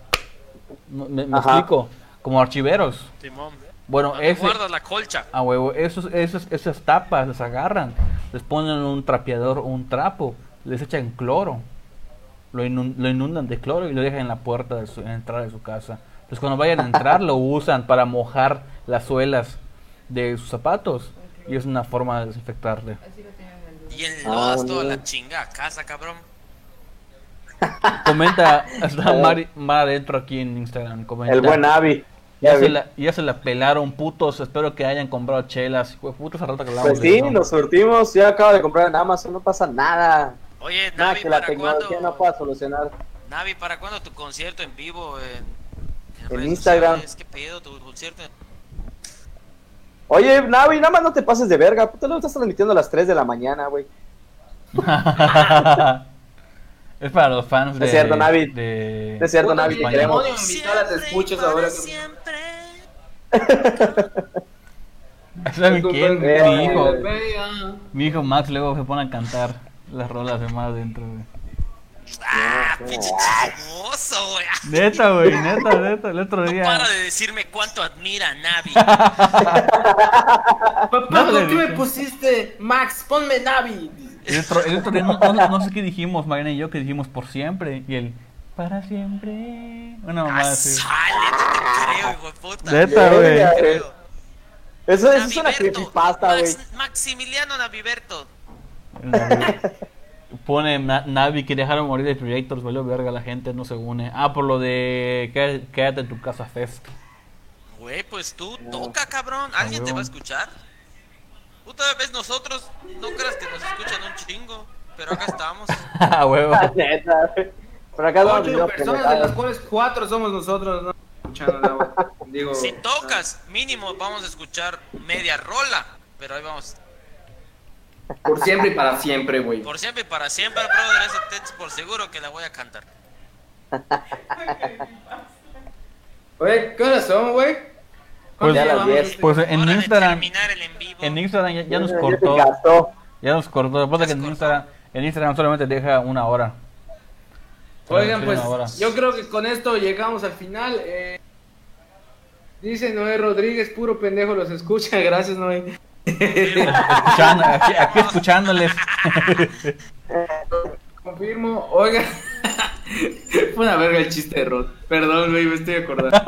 me, me explico, como archiveros.
Timón.
Bueno,
¿Dónde
ese,
guardas la colcha?
a huevo, esos, esos, esas tapas las agarran, les ponen un trapeador o un trapo, les echan cloro, lo, inun- lo inundan de cloro y lo dejan en la puerta de su en la entrada de su casa. Entonces cuando vayan a entrar lo usan para mojar las suelas de sus zapatos y es una forma de desinfectarle.
Y enlodas
Ah,
toda la chinga casa, cabrón.
Comenta, está Mari, Mar adentro aquí en Instagram, comenta.
El buen Avi.
ya,
Ya
se la, ya se la pelaron putos, espero que hayan comprado chelas. Putas, al rato que hablamos
Pues sí, nos surtimos, ya acabo de comprar en Amazon, no pasa nada.
Oye,
Nada
David,
que la
¿para
tecnología
cuándo?
no pueda solucionar.
Navi, ¿para cuándo tu concierto en vivo en,
En
redes
Instagram.
sociales? ¿Qué pedo tu concierto?
Oye, Navi, nada más no te pases de verga. Puta, lo estás transmitiendo a las 3 de la mañana, güey.
es para los fans de.
Es cierto, Navi.
De...
Es cierto, Navi, te queremos.
invitara, te escuchas ahora que-
¿Saben quién? Mi hijo. Mi hijo Max luego se pone a cantar las rolas de más adentro, güey.
¡Ah,
no,
pinche chismoso, güey!
Neta, güey, neta, neta. El otro
No
día.
para de decirme cuánto admira a Navi.
Papá,
No
¿por qué me pusiste Max? Ponme Navi.
El otro, el otro día no, no- no sé qué dijimos, Mariana y yo, que dijimos por siempre. Y él, para siempre. Una mamá
Ah,
así.
sale, no te creo, hijo de puta.
Neta, güey.
No te creo.
Eso, eso es una creepypasta, güey.
Max- Maximiliano Naviberto.
Pone Na- Navi que dejaron morir de Predators, valió verga, la gente no se une. Ah, por lo de qué- quédate en tu casa Fest.
Güey, pues tú toca, cabrón. ¿Alguien te va a escuchar? Puta vez nosotros, no creas que nos escuchan un chingo, pero acá estamos.
Ah, huevo.
Por acá no
Ocho personas, de las cuales cuatro somos nosotros, ¿no? Escuchando la voz. Digo.
Si tocas, mínimo vamos a escuchar media rola, pero ahí vamos.
Por siempre y para siempre, güey.
Por siempre y para siempre, brother, por seguro que la voy a cantar.
Oye, ¿qué horas son, güey?
Pues,
Ya las? 10.
Pues en
Hora
Instagram,
terminar el en
Instagram ya, ya nos cortó. Ya nos cortó. Después de que en Instagram, en Instagram solamente deja una hora.
Oigan, pues
hora.
yo creo que con esto llegamos al final. Eh, dice Noé Rodríguez, puro pendejo los escucha. Gracias, Noé.
Escuchando, aquí, aquí escuchándoles.
Confirmo. Oigan, fue una verga el chiste de Rod. Perdón, güey, me estoy acordando.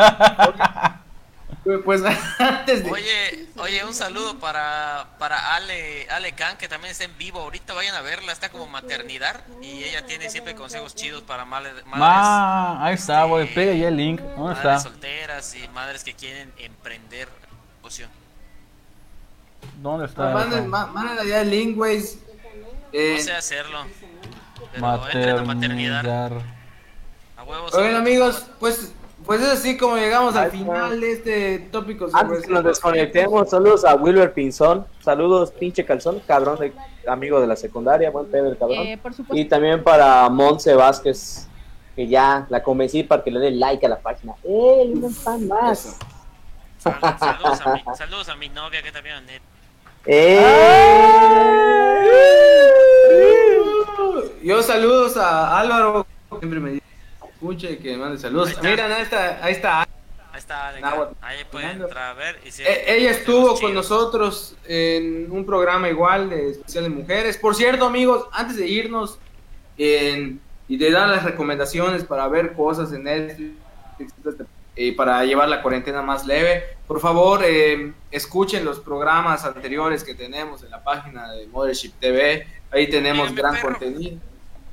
Pues antes de.
Oye, oye, un saludo para, para Ale, Ale Khan, que también está en vivo. Ahorita vayan a verla, está como maternidad y ella tiene siempre consejos chidos para madres,
Ma, ahí está, güey. Pega ya el link. ¿Dónde
madres
está?
solteras y madres que quieren emprender negocio.
¿Dónde está?
Manden, ma- manden allá el link, güey. Eh,
No sé hacerlo. Pero entren a maternidad.
Maternidad.
A huevos.
oigan, amigos, pues, pues es así como llegamos al final de este tópico.
Antes que nos desconectemos, saludos a Wilber Pinzón. Saludos, pinche calzón, cabrón, de, amigo de la secundaria, buen pedo el cabrón.
Eh, por supuesto.
Y también para Monse Vázquez, que ya la convencí para que le dé like a la página. ¡Eh, un fan más!
Sal- Saludos a, mi, saludos a mi novia que también es net.
¡Eh!
Yo saludos a Álvaro, siempre me dice, escuche que mande saludos. Miren, ahí está, ahí está.
Ahí está, pueden entrar a ver. Y si-
Eh, ella estuvo con nosotros en un programa igual de especial de mujeres. Por cierto, amigos, antes de irnos en- y de dar las recomendaciones para ver cosas en Netflix eh, para llevar la cuarentena más leve, por favor eh, escuchen los programas anteriores que tenemos en la página de Mothership TV. Ahí tenemos gran
perro.
contenido.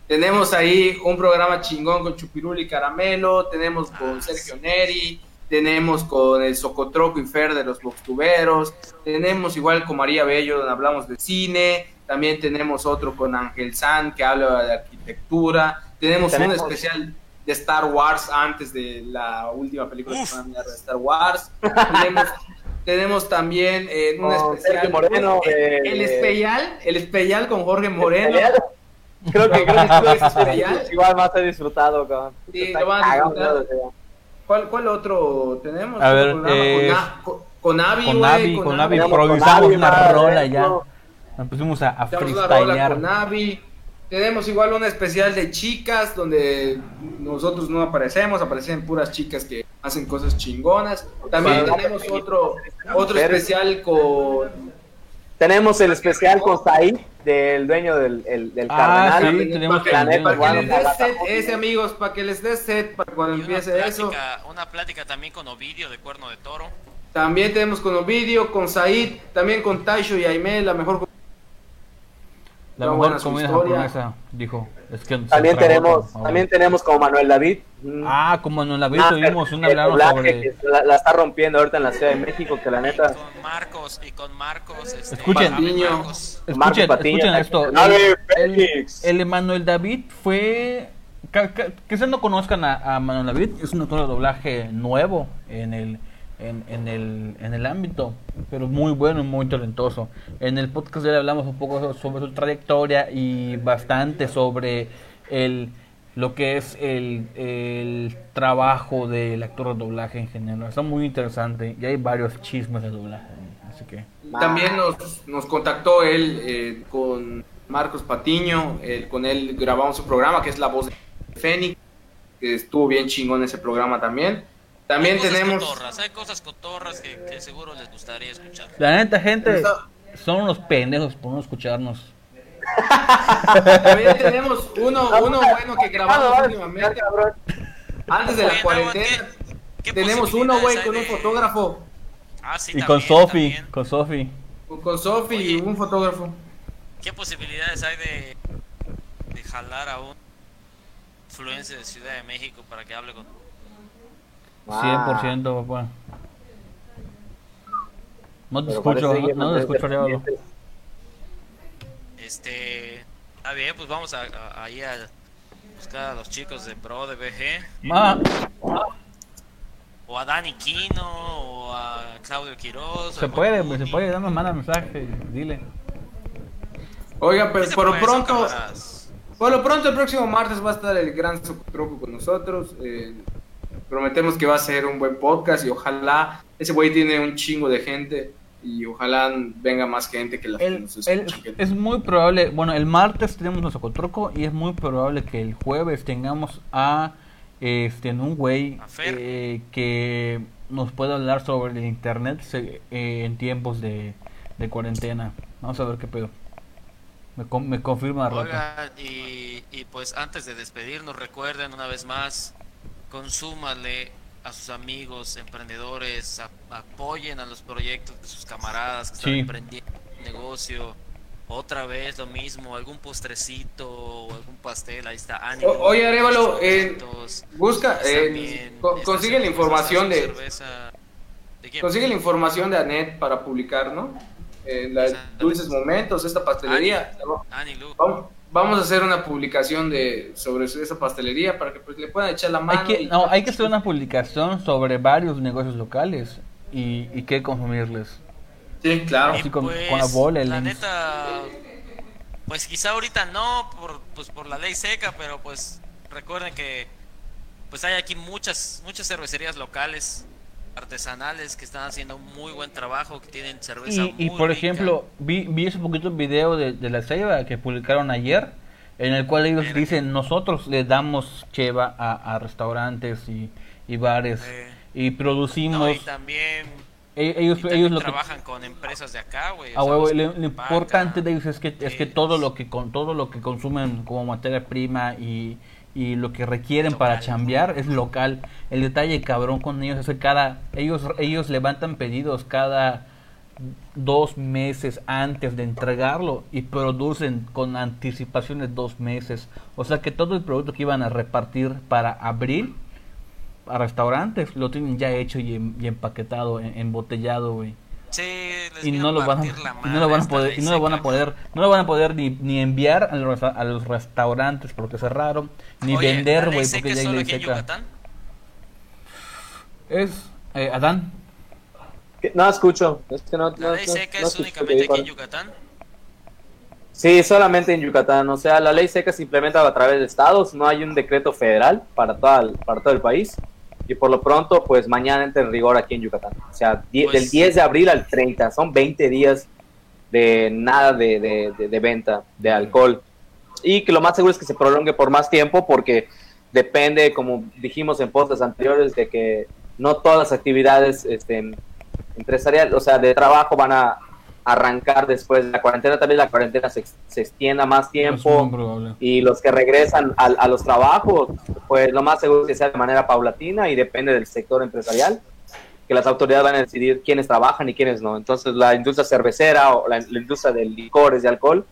Tenemos ahí un programa chingón con Chupirul y Caramelo, tenemos con
Ah,
Sergio Neri, tenemos con el Socotroco y Fer de los Boxtuberos, tenemos igual con María Bello donde hablamos de cine, también tenemos otro con Ángel San que habla de arquitectura, tenemos,
Tenemos-
un especial de Star Wars antes de la última película que
Uf.
van a mirar de Star Wars, tenemos, tenemos también eh, un
Con
especial,
Moreno,
el,
eh,
el especial, el especial con Jorge Moreno.
Creo que, creo que
Es especial.
igual más he disfrutado, cabrón.
Sí, lo van a. ¿Cuál, ¿Cuál otro tenemos?
A ver, eh,
con, Na- con, con Avi,
con
güey,
con
Tenemos con
improvisamos
Navi,
una
madre,
rola ya.
no.
Nos pusimos a, freestylear.
con. Tenemos igual una especial de chicas donde nosotros no aparecemos, aparecen puras chicas que hacen cosas chingonas. También tenemos otro otro especial con
Tenemos el especial con Said, del dueño del, el- del
Ah,
Cardenal.
sí, tenemos
para que,
Planeta,
para que les
una
des set ese amigos, para que les des set para cuando
Y una
empiece eso.
plática, una plática también con Ovidio de Cuerno de Toro.
También tenemos con Ovidio, con Said, también con Taisho y Aime, la mejor
La
Está
mejor comida
historia.
japonesa, dijo. Es que
También tenemos.
Ah,
también tenemos como Manuel David. Mm.
Ah, como vida
Ah,
tuvimos un
el
hablado
doblaje
sobre...
que la, la está rompiendo ahorita en la Ciudad de México, que la
Y
neta.
con Marcos, y con Marcos. Este,
Escuchen.
Patiño.
Marcos.
Marco
Escuchen,
Patiño,
escuchen esto. El,
Félix.
el Emanuel David fue que, se no conozcan a, Manuel David, es un actor de doblaje nuevo en el, en, el, en el ámbito, pero muy bueno y muy talentoso. En el podcast de él hablamos un poco sobre su trayectoria y bastante sobre el lo que es el, el trabajo del actor de doblaje en general. Está muy interesante y hay varios chismes de doblaje. Así que...
También nos, nos contactó él eh, con Marcos Patiño, con él grabamos un programa que es La Voz de Fénix, que estuvo bien chingón ese programa también. También tenemos...
hay cosas cotorras que, que, seguro les gustaría escuchar.
La neta, gente, son unos pendejos por no escucharnos.
También tenemos uno, uno bueno que grabamos últimamente. Antes de la cuarentena. tenemos uno, güey, con un fotógrafo.
Ah, sí,
y con Sofi, con Sofi.
Con Sofi y un fotógrafo.
¿Qué posibilidades hay de, de jalar a un influencer de Ciudad de México para que hable con
100% papá. No te escucho, no, te escucho,
Este, está bien, pues vamos a, a, ahí a buscar a los chicos de Pro de BG.
Ma.
O a Dani Quino, o a Claudio Quiroz.
Se puede, pues, se puede, dame manda mensaje, dile.
Oiga, pero por lo pronto, por lo pronto el próximo martes va a estar el gran Troco con nosotros. Eh, prometemos que va a ser un buen podcast y ojalá ese güey tiene un chingo de gente y ojalá venga más gente que la
el, Es muy probable, bueno, el martes tenemos nuestro cotroco y es muy probable que el jueves tengamos a este un güey eh, que nos pueda hablar sobre el internet eh, en tiempos de, de cuarentena. Vamos a ver qué pedo. Me, confirma
Oigan, y, y pues antes de despedirnos, recuerden una vez más, consúmale a sus amigos, emprendedores, apoyen a los proyectos de sus camaradas que están emprendiendo un negocio. Otra vez lo mismo, algún postrecito o algún pastel, ahí está. Ánimo,
oye, Arevalo, eh, busca, eh, consigue la información de... Consigue la información de Anet para publicar, ¿no? en la Dulces Momentos, esta pastelería. Vamos, a hacer una publicación de sobre esa pastelería para que pues, le puedan echar la mano.
Hay que, no, hay que hacer una publicación sobre varios negocios locales y, y qué consumirles.
Sí, claro.
con, pues, la bola,
la neta, pues quizá ahorita no, por, pues por la ley seca, pero pues recuerden que pues hay aquí muchas muchas cervecerías locales artesanales que están haciendo un muy buen trabajo, que tienen cerveza
y, y por ejemplo, vi, vi ese poquito video de, de la ceiba que publicaron ayer, en el cual ellos dicen, nosotros le damos cheva a, a restaurantes y, y bares y producimos... y
también
e, ellos, ellos lo
trabajan con empresas de acá, güey.
lo, importante de ellos es que es que todo lo que con todo lo que consumen como materia prima y, y lo que requieren para chambear es local. El detalle cabrón con ellos es que cada ellos ellos levantan pedidos cada dos meses antes de entregarlo y producen con anticipaciones dos meses. O sea que todo el producto que iban a repartir para abril a restaurantes lo tienen ya hecho y, empaquetado, embotellado, güey y no lo van a, no lo van a poder y no lo van a poder no lo van a poder ni, ni enviar a los, a los restaurantes porque cerraron ni vender güey porque ya hay ley seca. Es eh, Adán.
No escucho es que no,
la ley seca es únicamente aquí en Yucatán.
Sí, solamente en Yucatán. O sea, la ley seca se implementa a través de estados. No hay un decreto federal para, toda para todo el país y por lo pronto, pues mañana entra en rigor aquí en Yucatán. O sea, pues del 10 de abril al 30, son 20 días de nada de, de, venta de alcohol. Y que lo más seguro es que se prolongue por más tiempo porque depende, como dijimos en postes anteriores, de que no todas las actividades este, empresariales, o sea, de trabajo van a arrancar después de la cuarentena, tal vez la cuarentena se, se extienda más tiempo y los que regresan a, a, los trabajos, pues lo más seguro es que sea de manera paulatina y depende del sector empresarial, que las autoridades van a decidir quiénes trabajan y quiénes no. Entonces la industria cervecera o la, industria de licores, de alcohol,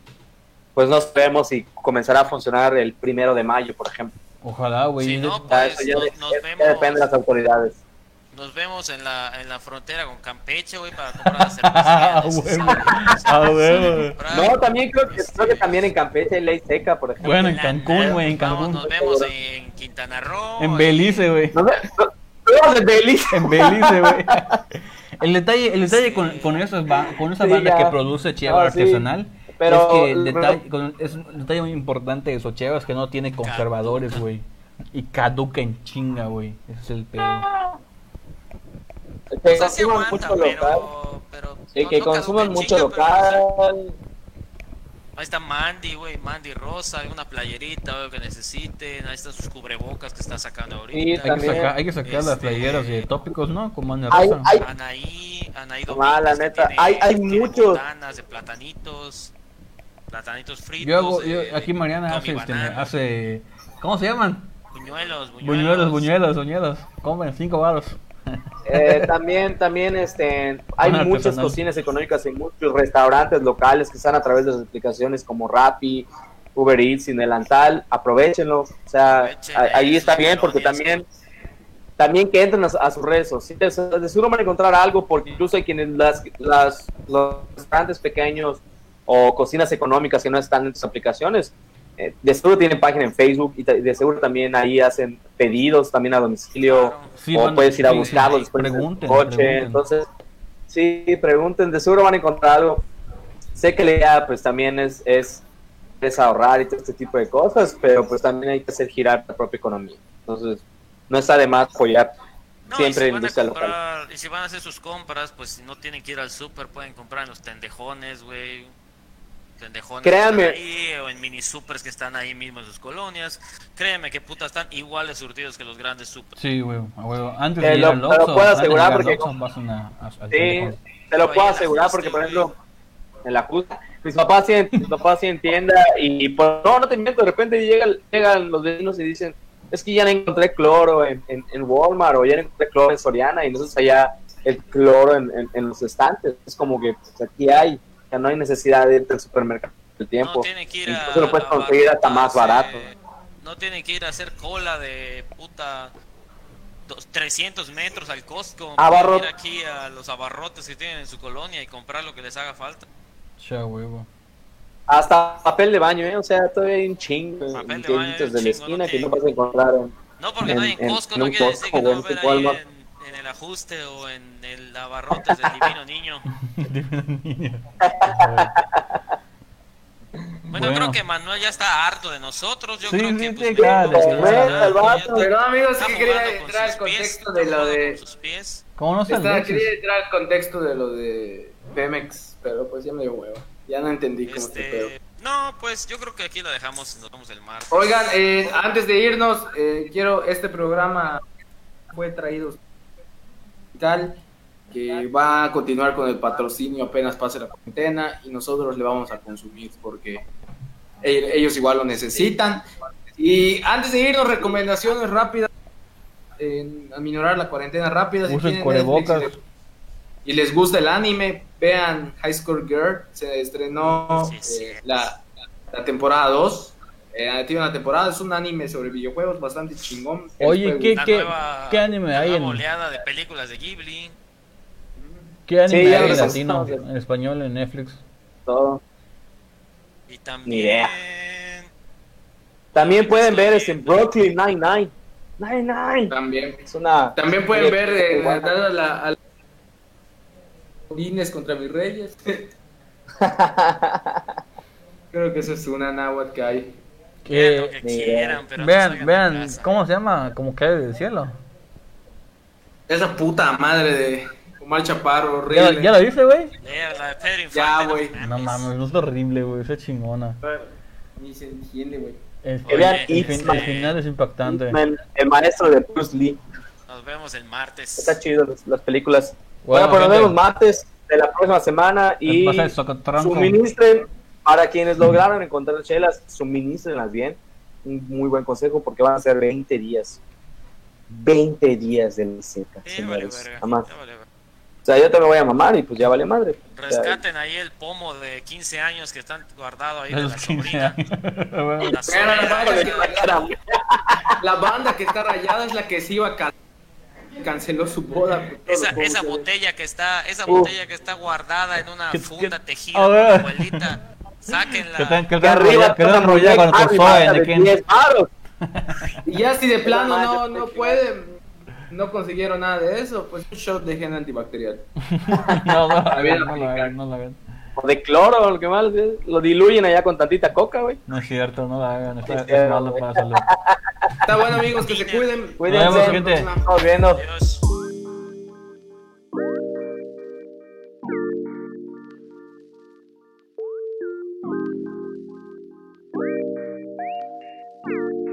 pues no sabemos si comenzará a funcionar el primero de mayo, por ejemplo.
Ojalá, güey.
Si no, pues,
ya, depende de las autoridades
Nos vemos en la, en la frontera con Campeche, güey, para comprar la cerveza.
Ah, huevo. Ah, huevo.
No, también creo que, creo que también en Campeche hay ley seca, por ejemplo.
Bueno, en Cancún, güey, en
Vamos,
Cancún.
Nos vemos en Quintana Roo.
En Belice, güey.
No, no, no, no, en Belice.
En Belice, güey. El detalle, el detalle con, con, esas ba- con esa
Sí,
banda
ya.
que produce cheva
No, sí.
artesanal
Pero-
es que el
pero-
detalle, con- es un detalle muy importante de Socheva es que no tiene conservadores, güey. Y caduca en chinga, güey. Ese es el pedo.
Que
O sea, sí
consuman
aguanta,
mucho local.
pero, pero
Sí,
no-
que
no
consuman mucho
pero-
local.
Ahí está Mandy, güey, Mandy Rosa, alguna playerita, algo que necesiten. Ahí están sus cubrebocas que está sacando ahorita.
Sí,
Hay que sacar, hay que sacar las
Este-
playeras de tópicos, ¿no? Como Ana
Hay-
Rosa.
hay-
Anaí, Anaí Domínguez,
la neta,
tiene-
hay- hay
tiene
muchos.
botanas de platanitos, platanitos fritos.
Yo hago, yo-
de-
aquí Mariana
con
hace, este, hace, ¿cómo se llaman?
Buñuelos, buñuelos.
Buñuelos, buñuelos, buñuelos. Comen cinco varos.
Eh, también, también este, hay
Una
muchas cocinas económicas en muchos restaurantes locales que están a través de las aplicaciones como Rappi, Uber Eats y Nelantal. Aprovechenlo. O sea, ahí está bien porque también también que entren a, a sus redes sociales. De seguro van a encontrar algo porque incluso hay quienes las, las los restaurantes pequeños o cocinas económicas que no están en sus aplicaciones. Eh, de seguro tienen página en Facebook y de seguro también ahí hacen pedidos también a domicilio
Claro.
Sí,
o puedes ir a buscarlos después en
pregunten,
el coche.
pregunten.
Entonces, sí, pregunten, de seguro van a encontrar algo. Sé que la idea pues también es, es, es ahorrar y todo este tipo de cosas, pero pues también hay que hacer girar la propia economía. Entonces, no está de más apoyar
No,
siempre
si van a
industria local.
comprar, y si van a hacer sus compras, pues si no tienen que ir al súper, pueden comprar en los tendejones, güey. Que
Créanme.
están ahí, o en mini supers que están ahí mismo en sus colonias. Créeme que puta están igual de surtidos que los grandes supers.
Sí, huevo. Antes
Te
de ir
lo-
al
te lo puedo asegurar porque-
vas una- a-
Sí,
teléfono.
te lo puedo asegurar porque, por ejemplo, en la justa, mis papás tienen, mis papás tienen tienda y pues, no, no te miento, de repente llegan, llegan los vecinos y dicen, es que ya no encontré cloro en, en, en Walmart o ya no encontré cloro en Soriana y nosotros allá el cloro en, en, en los estantes. Es como que pues, aquí hay, no hay necesidad de irte al supermercado el tiempo.
No tienen que ir a.
Lo puedes conseguir hasta más
abarrotarse,
barato.
No tienen que ir a hacer cola de puta. dos- 300 metros al Costco.
Abarro-
Pueden ir aquí a los abarrotes que tienen en su colonia y comprar lo que les haga falta.
Ya, huevo.
Hasta papel de baño, ¿eh? o sea, todavía hay un chingo en
Papel de baño
de la esquina
no
que no
tiene-
vas a encontrar en,
No, porque no hay en
En- en-
Costco,
en
no
un
quiere decir que
Costco
no va a
en
haber ahí. En, el ajuste o en el abarrotes del divino niño. Bueno,
Bueno.
creo que Manuel ya está harto de nosotros. Yo
Sí,
creo
sí,
que
sí,
pues,
claro,
Pero amigos, que quería entrar al contexto de lo de...
con sus pies.
¿Cómo no se
Estaba, quería entrar al contexto de lo de Pemex, pero pues ya me dio huevo. Ya no entendí cómo se pedo.
Este, no, pues yo creo que aquí lo dejamos nos vemos el martes.
Oigan, eh, antes de irnos, eh, quiero, este programa fue traído que va a continuar con el patrocinio apenas pase la cuarentena y nosotros le vamos a consumir porque ellos igual lo necesitan. Y antes de irnos, recomendaciones rápidas en aminorar la cuarentena rápida. Si
Usen
tienen. Netflix y les gusta el anime, vean High Score Girl. Se estrenó
Sí, sí.
eh, la, la temporada 2. Eh, tiene una temporada, es un anime sobre videojuegos bastante chingón. que
Oye, ¿qué- qué-
nueva,
qué anime hay
nueva
en-
oleada de películas de Ghibli.
¿Qué anime
Sí,
hay en latino? En español, en Netflix.
todo.
Y
Ni
también.
idea. También pueden ver este Brooklyn Nine-Nine. Nine-Nine.
También.
Es una.
También pueden ver eh, a la, a la- contra mis reyes. Creo que eso es una náhuatl que hay.
Vean lo
Que,
que
ni
quieran, pero no
vean, vean. ¿cómo se llama? Como cae del cielo.
Esa puta madre de Omar Chaparro,
¿Ya,
horrible.
¿ya la viste, güey?
Vean la de Pedro Infante,
Ya,
no
güey.
No mames, no es horrible, güey. Es chingona.
Ni se entiende, güey.
El,
Que vean
el fin- final es impactante.
Man, El maestro de Bruce Lee.
Nos vemos el martes.
Está chido las, las películas.
Bueno,
Bueno, pues nos vemos martes de la próxima semana y suministren, para quienes lograron encontrar chelas, suministrenlas bien. Un muy buen consejo porque van a ser 20 días. 20 días de ley seca,
Sí, vale,
señores.
verga, vale, verga.
O sea, yo te me voy a mamar y pues ya vale madre. O sea,
Rescaten ahí el pomo de 15 años que están guardado ahí
De
la
15
sobrina.
Bueno.
La
la banda que- La banda que está rayada es la que se iba a canceló su boda.
Esa, esa botella que está, esa botella que está guardada en una funda tejida por la abuelita, sáquenla.
Que ten- que
Que
ten
arriba. 10 varos.
Y ya si de plano no, no
qué
pueden, no consiguieron nada de eso, pues un shot de gel antibacterial.
No, no,
vida
no, lo hagan, no lo hagan.
O de cloro, lo que más es, lo diluyen allá con tantita coca, güey.
No es cierto, no lo hagan. Está,
Es
es malo para la salud.
Está bueno amigos, que se cuiden.
Cuídense,
Nos vemos, gente.
Estamos viendo.
Adiós.